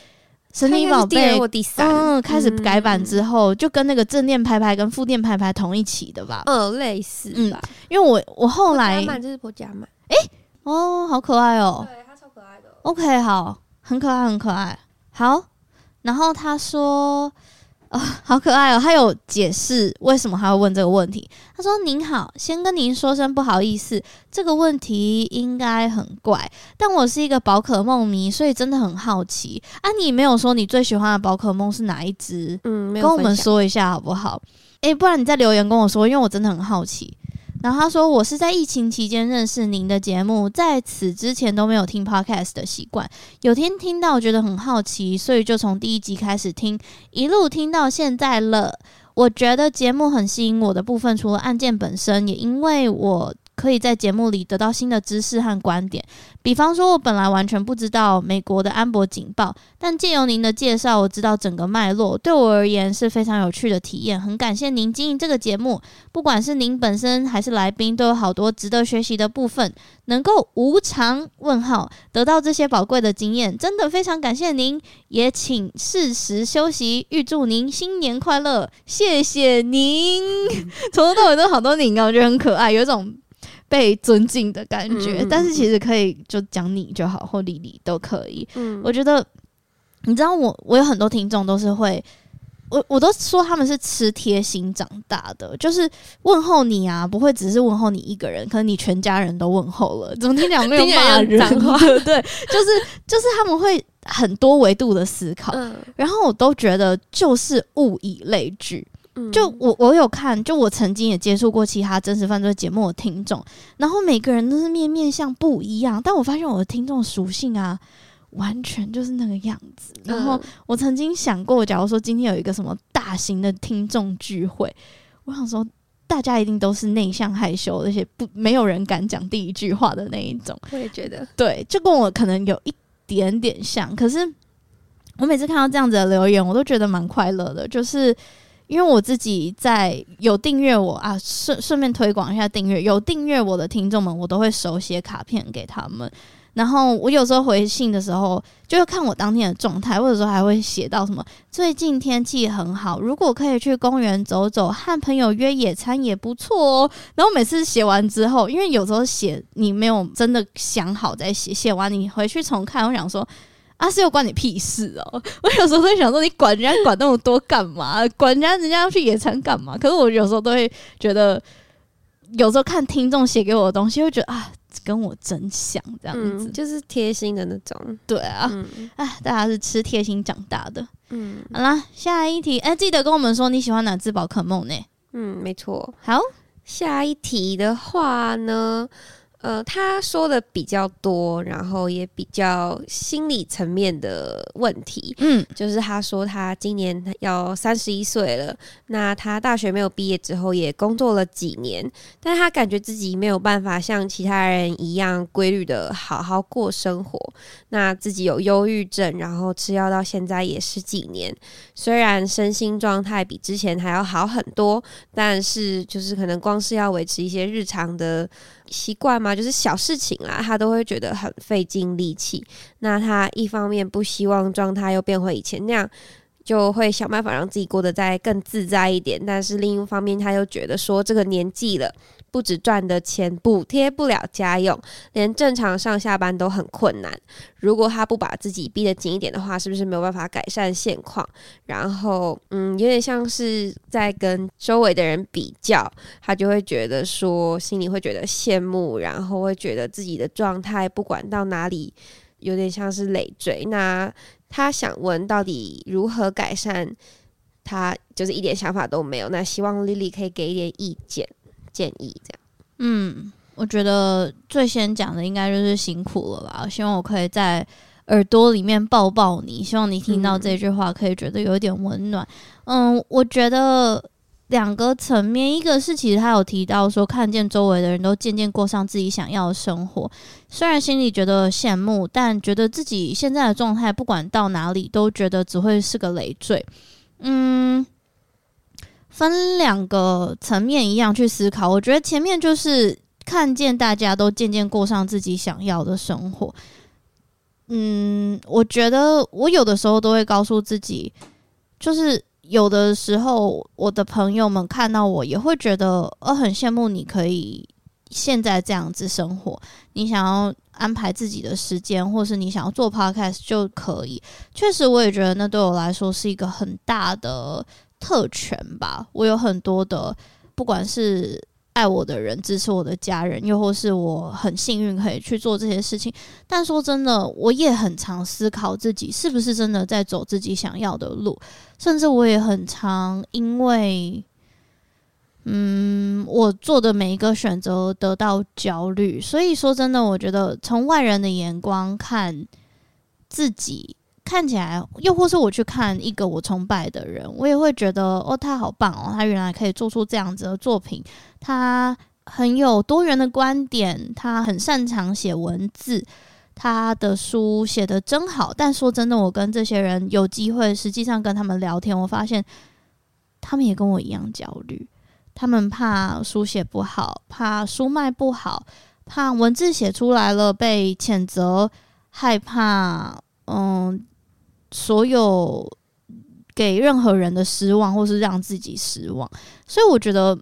神奇宝贝第三，嗯，开始改版之后，嗯、就跟那个正电拍拍跟负电拍拍同一期的吧？嗯，类似吧。嗯、因为我我后来，这是婆哎、欸，哦，好可爱哦。对，它超可爱的。OK，好，很可爱，很可爱。好，然后他说。啊、哦，好可爱哦！他有解释为什么他会问这个问题。他说：“您好，先跟您说声不好意思，这个问题应该很怪，但我是一个宝可梦迷，所以真的很好奇。啊，你没有说你最喜欢的宝可梦是哪一只？嗯，跟我们说一下好不好？诶，不然你再留言跟我说，因为我真的很好奇。”然后他说：“我是在疫情期间认识您的节目，在此之前都没有听 podcast 的习惯。有天听到觉得很好奇，所以就从第一集开始听，一路听到现在了。我觉得节目很吸引我的部分，除了案件本身，也因为我。”可以在节目里得到新的知识和观点，比方说，我本来完全不知道美国的安博警报，但借由您的介绍，我知道整个脉络，对我而言是非常有趣的体验。很感谢您经营这个节目，不管是您本身还是来宾，都有好多值得学习的部分。能够无偿问号得到这些宝贵的经验，真的非常感谢您。也请适时休息，预祝您新年快乐，谢谢您。从头到尾都好多您啊，我觉得很可爱，有一种。被尊敬的感觉，嗯、但是其实可以就讲你就好，或丽丽都可以。嗯，我觉得你知道我，我有很多听众都是会，我我都说他们是吃贴心长大的，就是问候你啊，不会只是问候你一个人，可能你全家人都问候了，总听两个人骂人，(laughs) 对，就是就是他们会很多维度的思考，嗯、然后我都觉得就是物以类聚。就我我有看，就我曾经也接触过其他真实犯罪节目的听众，然后每个人都是面面相不一样，但我发现我的听众属性啊，完全就是那个样子。然后我曾经想过，假如说今天有一个什么大型的听众聚会，我想说大家一定都是内向害羞，而且不没有人敢讲第一句话的那一种。我也觉得，对，就跟我可能有一点点像。可是我每次看到这样子的留言，我都觉得蛮快乐的，就是。因为我自己在有订阅我啊，顺顺便推广一下订阅，有订阅我的听众们，我都会手写卡片给他们。然后我有时候回信的时候，就会看我当天的状态，或者说还会写到什么最近天气很好，如果可以去公园走走，和朋友约野餐也不错哦。然后每次写完之后，因为有时候写你没有真的想好再写，写完你回去重看，我想说。啊，是又关你屁事哦！我有时候会想说，你管人家管那么多干嘛？管人家人家要去野餐干嘛？可是我有时候都会觉得，有时候看听众写给我的东西，会觉得啊，跟我真像这样子，嗯、就是贴心的那种。对啊，嗯、啊，大家是吃贴心长大的。嗯，好啦，下一题，哎、欸，记得跟我们说你喜欢哪只宝可梦呢？嗯，没错。好，下一题的话呢？呃，他说的比较多，然后也比较心理层面的问题。嗯，就是他说他今年要三十一岁了，那他大学没有毕业之后也工作了几年，但他感觉自己没有办法像其他人一样规律的好好过生活。那自己有忧郁症，然后吃药到现在也十几年，虽然身心状态比之前还要好很多，但是就是可能光是要维持一些日常的习惯嘛，就是小事情啦，他都会觉得很费劲力气。那他一方面不希望状态又变回以前那样，就会想办法让自己过得再更自在一点。但是另一方面，他又觉得说这个年纪了。不止赚的钱补贴不了家用，连正常上下班都很困难。如果他不把自己逼得紧一点的话，是不是没有办法改善现况？然后，嗯，有点像是在跟周围的人比较，他就会觉得说，心里会觉得羡慕，然后会觉得自己的状态不管到哪里，有点像是累赘。那他想问，到底如何改善？他就是一点想法都没有。那希望 Lily 可以给一点意见。建议这样，嗯，我觉得最先讲的应该就是辛苦了吧。希望我可以在耳朵里面抱抱你，希望你听到这句话可以觉得有点温暖。嗯，嗯，我觉得两个层面，一个是其实他有提到说，看见周围的人都渐渐过上自己想要的生活，虽然心里觉得羡慕，但觉得自己现在的状态不管到哪里都觉得只会是个累赘。嗯。分两个层面一样去思考，我觉得前面就是看见大家都渐渐过上自己想要的生活。嗯，我觉得我有的时候都会告诉自己，就是有的时候我的朋友们看到我也会觉得，我很羡慕你可以现在这样子生活，你想要安排自己的时间，或是你想要做 podcast 就可以。确实，我也觉得那对我来说是一个很大的。特权吧，我有很多的，不管是爱我的人、支持我的家人，又或是我很幸运可以去做这些事情。但说真的，我也很常思考自己是不是真的在走自己想要的路，甚至我也很常因为，嗯，我做的每一个选择得到焦虑。所以说真的，我觉得从外人的眼光看自己。看起来，又或是我去看一个我崇拜的人，我也会觉得哦，他好棒哦，他原来可以做出这样子的作品，他很有多元的观点，他很擅长写文字，他的书写得真好。但说真的，我跟这些人有机会，实际上跟他们聊天，我发现他们也跟我一样焦虑，他们怕书写不好，怕书卖不好，怕文字写出来了被谴责，害怕嗯。所有给任何人的失望，或是让自己失望，所以我觉得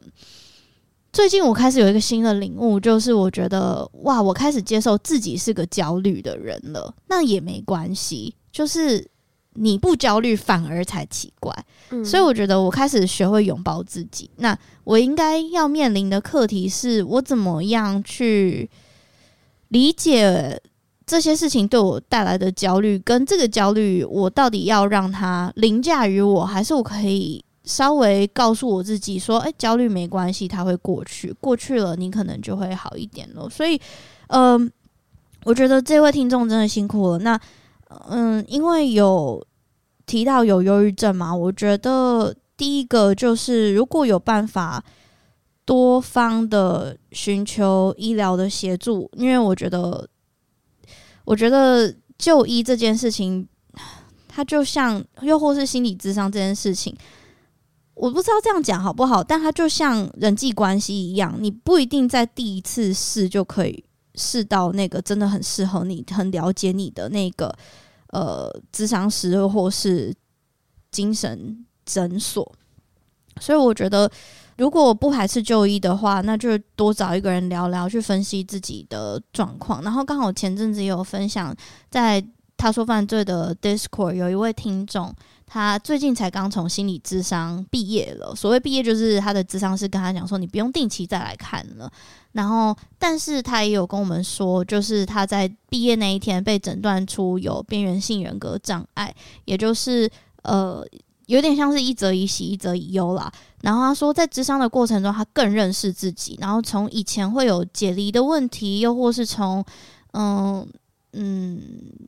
最近我开始有一个新的领悟，就是我觉得哇，我开始接受自己是个焦虑的人了。那也没关系，就是你不焦虑反而才奇怪。嗯。所以我觉得我开始学会拥抱自己。那我应该要面临的课题是我怎么样去理解。这些事情对我带来的焦虑，跟这个焦虑，我到底要让它凌驾于我，还是我可以稍微告诉我自己说：“哎，焦虑没关系，它会过去，过去了，你可能就会好一点了。”所以，嗯、我觉得这位听众真的辛苦了。那，嗯，因为有提到有忧郁症嘛，我觉得第一个就是如果有办法多方的寻求医疗的协助，因为我觉得。我觉得就医这件事情，它就像又或是心理咨商这件事情，我不知道这样讲好不好，但它就像人际关系一样，你不一定在第一次试就可以试到那个真的很适合你、很了解你的那个呃智商师或是精神诊所，所以我觉得。如果不排斥就医的话，那就多找一个人聊聊，去分析自己的状况。然后刚好前阵子也有分享，在他说犯罪的 Discord 有一位听众，他最近才刚从心理咨商毕业了。所谓毕业，就是他的咨商师跟他讲说，你不用定期再来看了。然后，但是他也有跟我们说，就是他在毕业那一天被诊断出有边缘性人格障碍，也就是呃。有点像是一则以喜，一则以忧啦。然后他说，在咨商的过程中，他更认识自己。然后从以前会有解离的问题，又或是从嗯嗯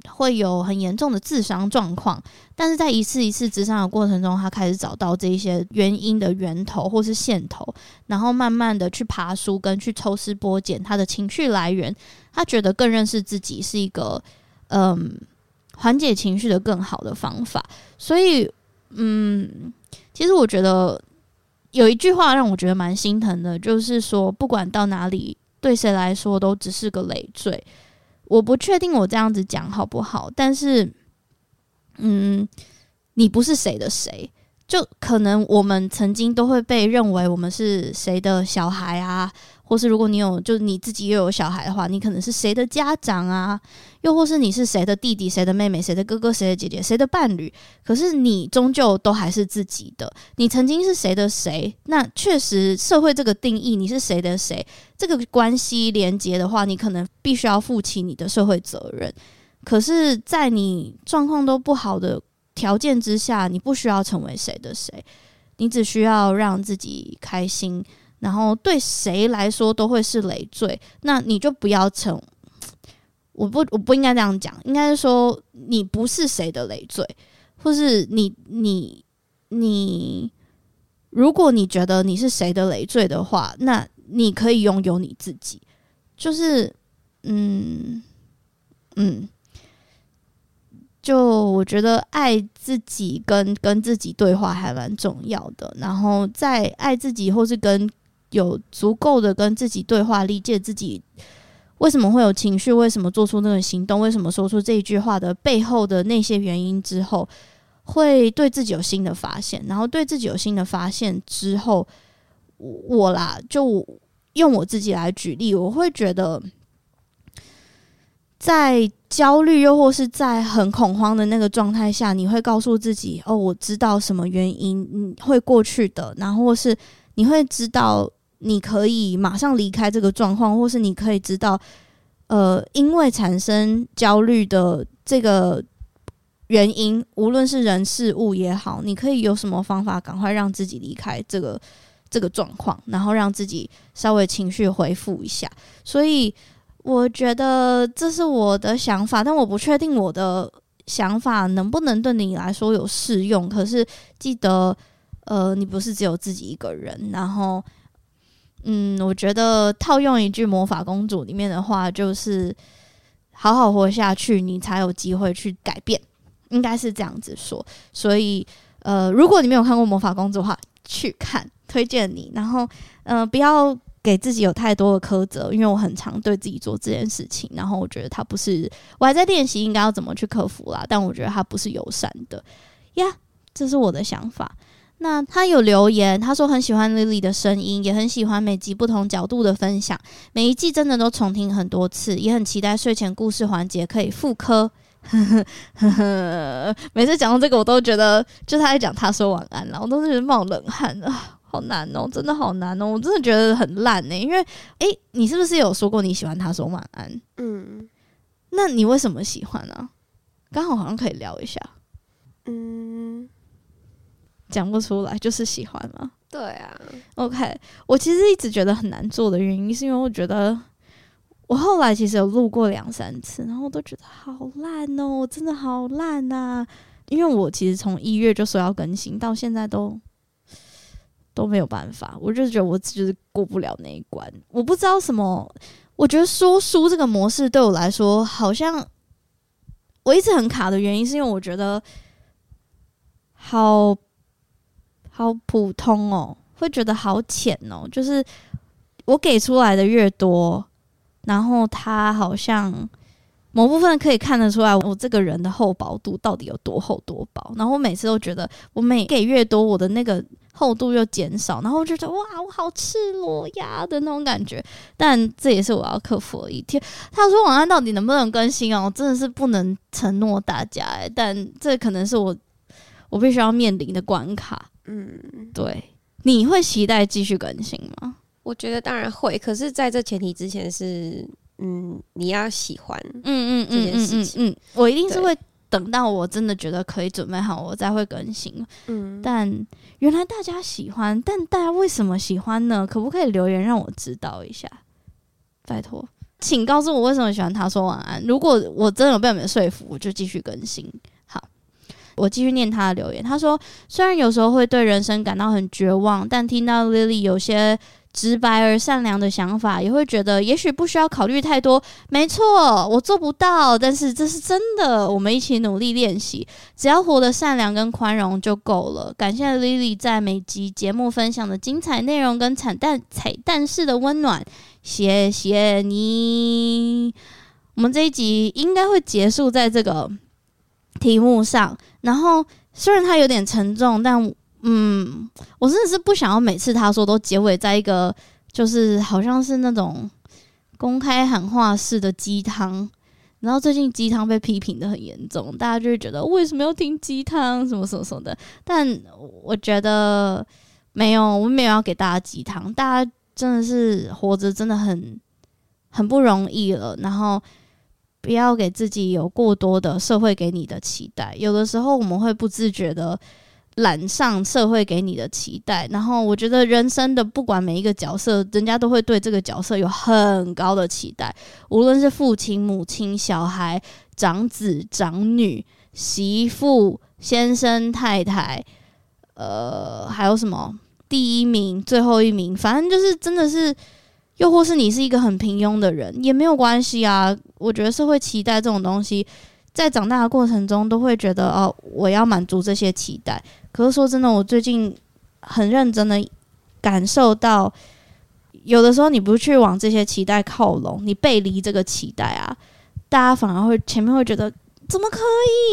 会有很严重的自伤状况，但是在一次一次咨商的过程中，他开始找到这些原因的源头或是线头，然后慢慢的去爬梳跟去抽丝剥茧他的情绪来源。他觉得更认识自己是一个嗯缓解情绪的更好的方法。所以。嗯，其实我觉得有一句话让我觉得蛮心疼的，就是说不管到哪里，对谁来说都只是个累赘。我不确定我这样子讲好不好，但是，嗯，你不是谁的谁，就可能我们曾经都会被认为我们是谁的小孩啊。或是如果你有，就是你自己又有小孩的话，你可能是谁的家长啊？又或是你是谁的弟弟、谁的妹妹、谁的哥哥、谁的姐姐、谁的伴侣？可是你终究都还是自己的。你曾经是谁的谁？那确实，社会这个定义，你是谁的谁？这个关系连接的话，你可能必须要负起你的社会责任。可是，在你状况都不好的条件之下，你不需要成为谁的谁，你只需要让自己开心。然后对谁来说都会是累赘，那你就不要成，我不我不应该这样讲，应该是说你不是谁的累赘，或是你你你，如果你觉得你是谁的累赘的话，那你可以拥有你自己，就是嗯嗯，就我觉得爱自己跟跟自己对话还蛮重要的，然后在爱自己或是跟有足够的跟自己对话，理解自己为什么会有情绪，为什么做出那个行动，为什么说出这一句话的背后的那些原因之后，会对自己有新的发现。然后对自己有新的发现之后，我啦，就用我自己来举例，我会觉得，在焦虑又或是在很恐慌的那个状态下，你会告诉自己：“哦，我知道什么原因，你会过去的。”然后是你会知道。你可以马上离开这个状况，或是你可以知道，呃，因为产生焦虑的这个原因，无论是人事物也好，你可以有什么方法赶快让自己离开这个这个状况，然后让自己稍微情绪恢复一下。所以我觉得这是我的想法，但我不确定我的想法能不能对你来说有适用。可是记得，呃，你不是只有自己一个人，然后。嗯，我觉得套用一句《魔法公主》里面的话，就是好好活下去，你才有机会去改变，应该是这样子说。所以，呃，如果你没有看过《魔法公主》的话，去看，推荐你。然后，呃，不要给自己有太多的苛责，因为我很常对自己做这件事情。然后，我觉得它不是，我还在练习应该要怎么去克服啦。但我觉得它不是友善的呀，这是我的想法。那他有留言，他说很喜欢 Lily 的声音，也很喜欢每集不同角度的分享，每一季真的都重听很多次，也很期待睡前故事环节可以复刻。(laughs) 每次讲到这个，我都觉得就他在讲他说晚安了，我都是冒冷汗啊，好难哦，真的好难哦，我真的觉得很烂呢、欸。因为诶、欸，你是不是有说过你喜欢他说晚安？嗯，那你为什么喜欢呢、啊？刚好好像可以聊一下。嗯。讲不出来，就是喜欢嘛。对啊，OK。我其实一直觉得很难做的原因，是因为我觉得我后来其实有录过两三次，然后我都觉得好烂哦，真的好烂呐。因为我其实从一月就说要更新，到现在都都没有办法。我就觉得我就是过不了那一关。我不知道什么，我觉得说书这个模式对我来说，好像我一直很卡的原因，是因为我觉得好。好普通哦，会觉得好浅哦。就是我给出来的越多，然后他好像某部分可以看得出来，我这个人的厚薄度到底有多厚多薄。然后我每次都觉得，我每给越多，我的那个厚度又减少。然后我就觉得哇，我好赤裸呀的那种感觉。(laughs) 但这也是我要克服的一天。他说晚安到底能不能更新哦？真的是不能承诺大家诶，但这可能是我我必须要面临的关卡。嗯，对，你会期待继续更新吗？我觉得当然会，可是在这前提之前是，嗯，你要喜欢，嗯嗯嗯嗯嗯嗯，我一定是会等到我真的觉得可以准备好，我再会更新。嗯，但原来大家喜欢，但大家为什么喜欢呢？可不可以留言让我知道一下？拜托，请告诉我为什么喜欢他说晚安。如果我真的有被你们说服，我就继续更新。我继续念他的留言。他说，虽然有时候会对人生感到很绝望，但听到 Lily 有些。直白而善良的想法，也会觉得也许不需要考虑太多。没错，我做不到，但是这是真的。我们一起努力练习，只要活得善良跟宽容就够了。感谢 Lily 在每集节目分享的精彩内容跟彩蛋彩蛋式的温暖，谢谢你。我们这一集应该会结束在这个题目上，然后虽然它有点沉重，但。嗯，我真的是不想要每次他说都结尾在一个就是好像是那种公开喊话式的鸡汤，然后最近鸡汤被批评得很严重，大家就会觉得为什么要听鸡汤什么什么什么的。但我觉得没有，我没有要给大家鸡汤，大家真的是活着真的很很不容易了，然后不要给自己有过多的社会给你的期待，有的时候我们会不自觉的。揽上社会给你的期待，然后我觉得人生的不管每一个角色，人家都会对这个角色有很高的期待，无论是父亲、母亲、小孩、长子、长女、媳妇、先生、太太，呃，还有什么第一名、最后一名，反正就是真的是，又或是你是一个很平庸的人，也没有关系啊。我觉得社会期待这种东西。在长大的过程中，都会觉得哦，我要满足这些期待。可是说真的，我最近很认真的感受到，有的时候你不去往这些期待靠拢，你背离这个期待啊，大家反而会前面会觉得怎么可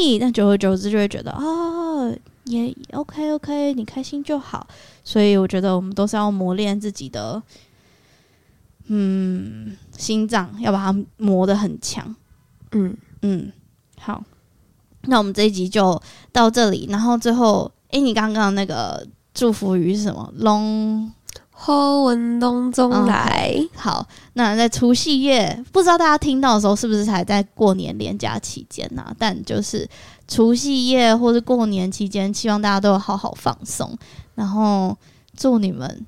以？但久而久之就会觉得啊、哦，也 OK OK，你开心就好。所以我觉得我们都是要磨练自己的，嗯，心脏要把它磨得很强。嗯嗯。好，那我们这一集就到这里。然后最后，哎、欸，你刚刚那个祝福语是什么？龙好运龙中来。好，那在除夕夜，不知道大家听到的时候是不是还在过年连假期间呢、啊？但就是除夕夜或是过年期间，希望大家都有好好放松。然后祝你们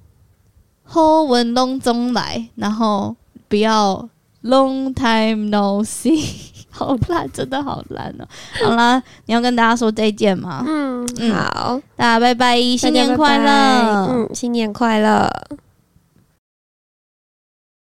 好文龙中来，然后不要 long time no see。(laughs) 好烂，真的好烂哦！好啦，(laughs) 你要跟大家说再见吗？嗯，好，大家拜拜，新年快乐！嗯，新年快乐。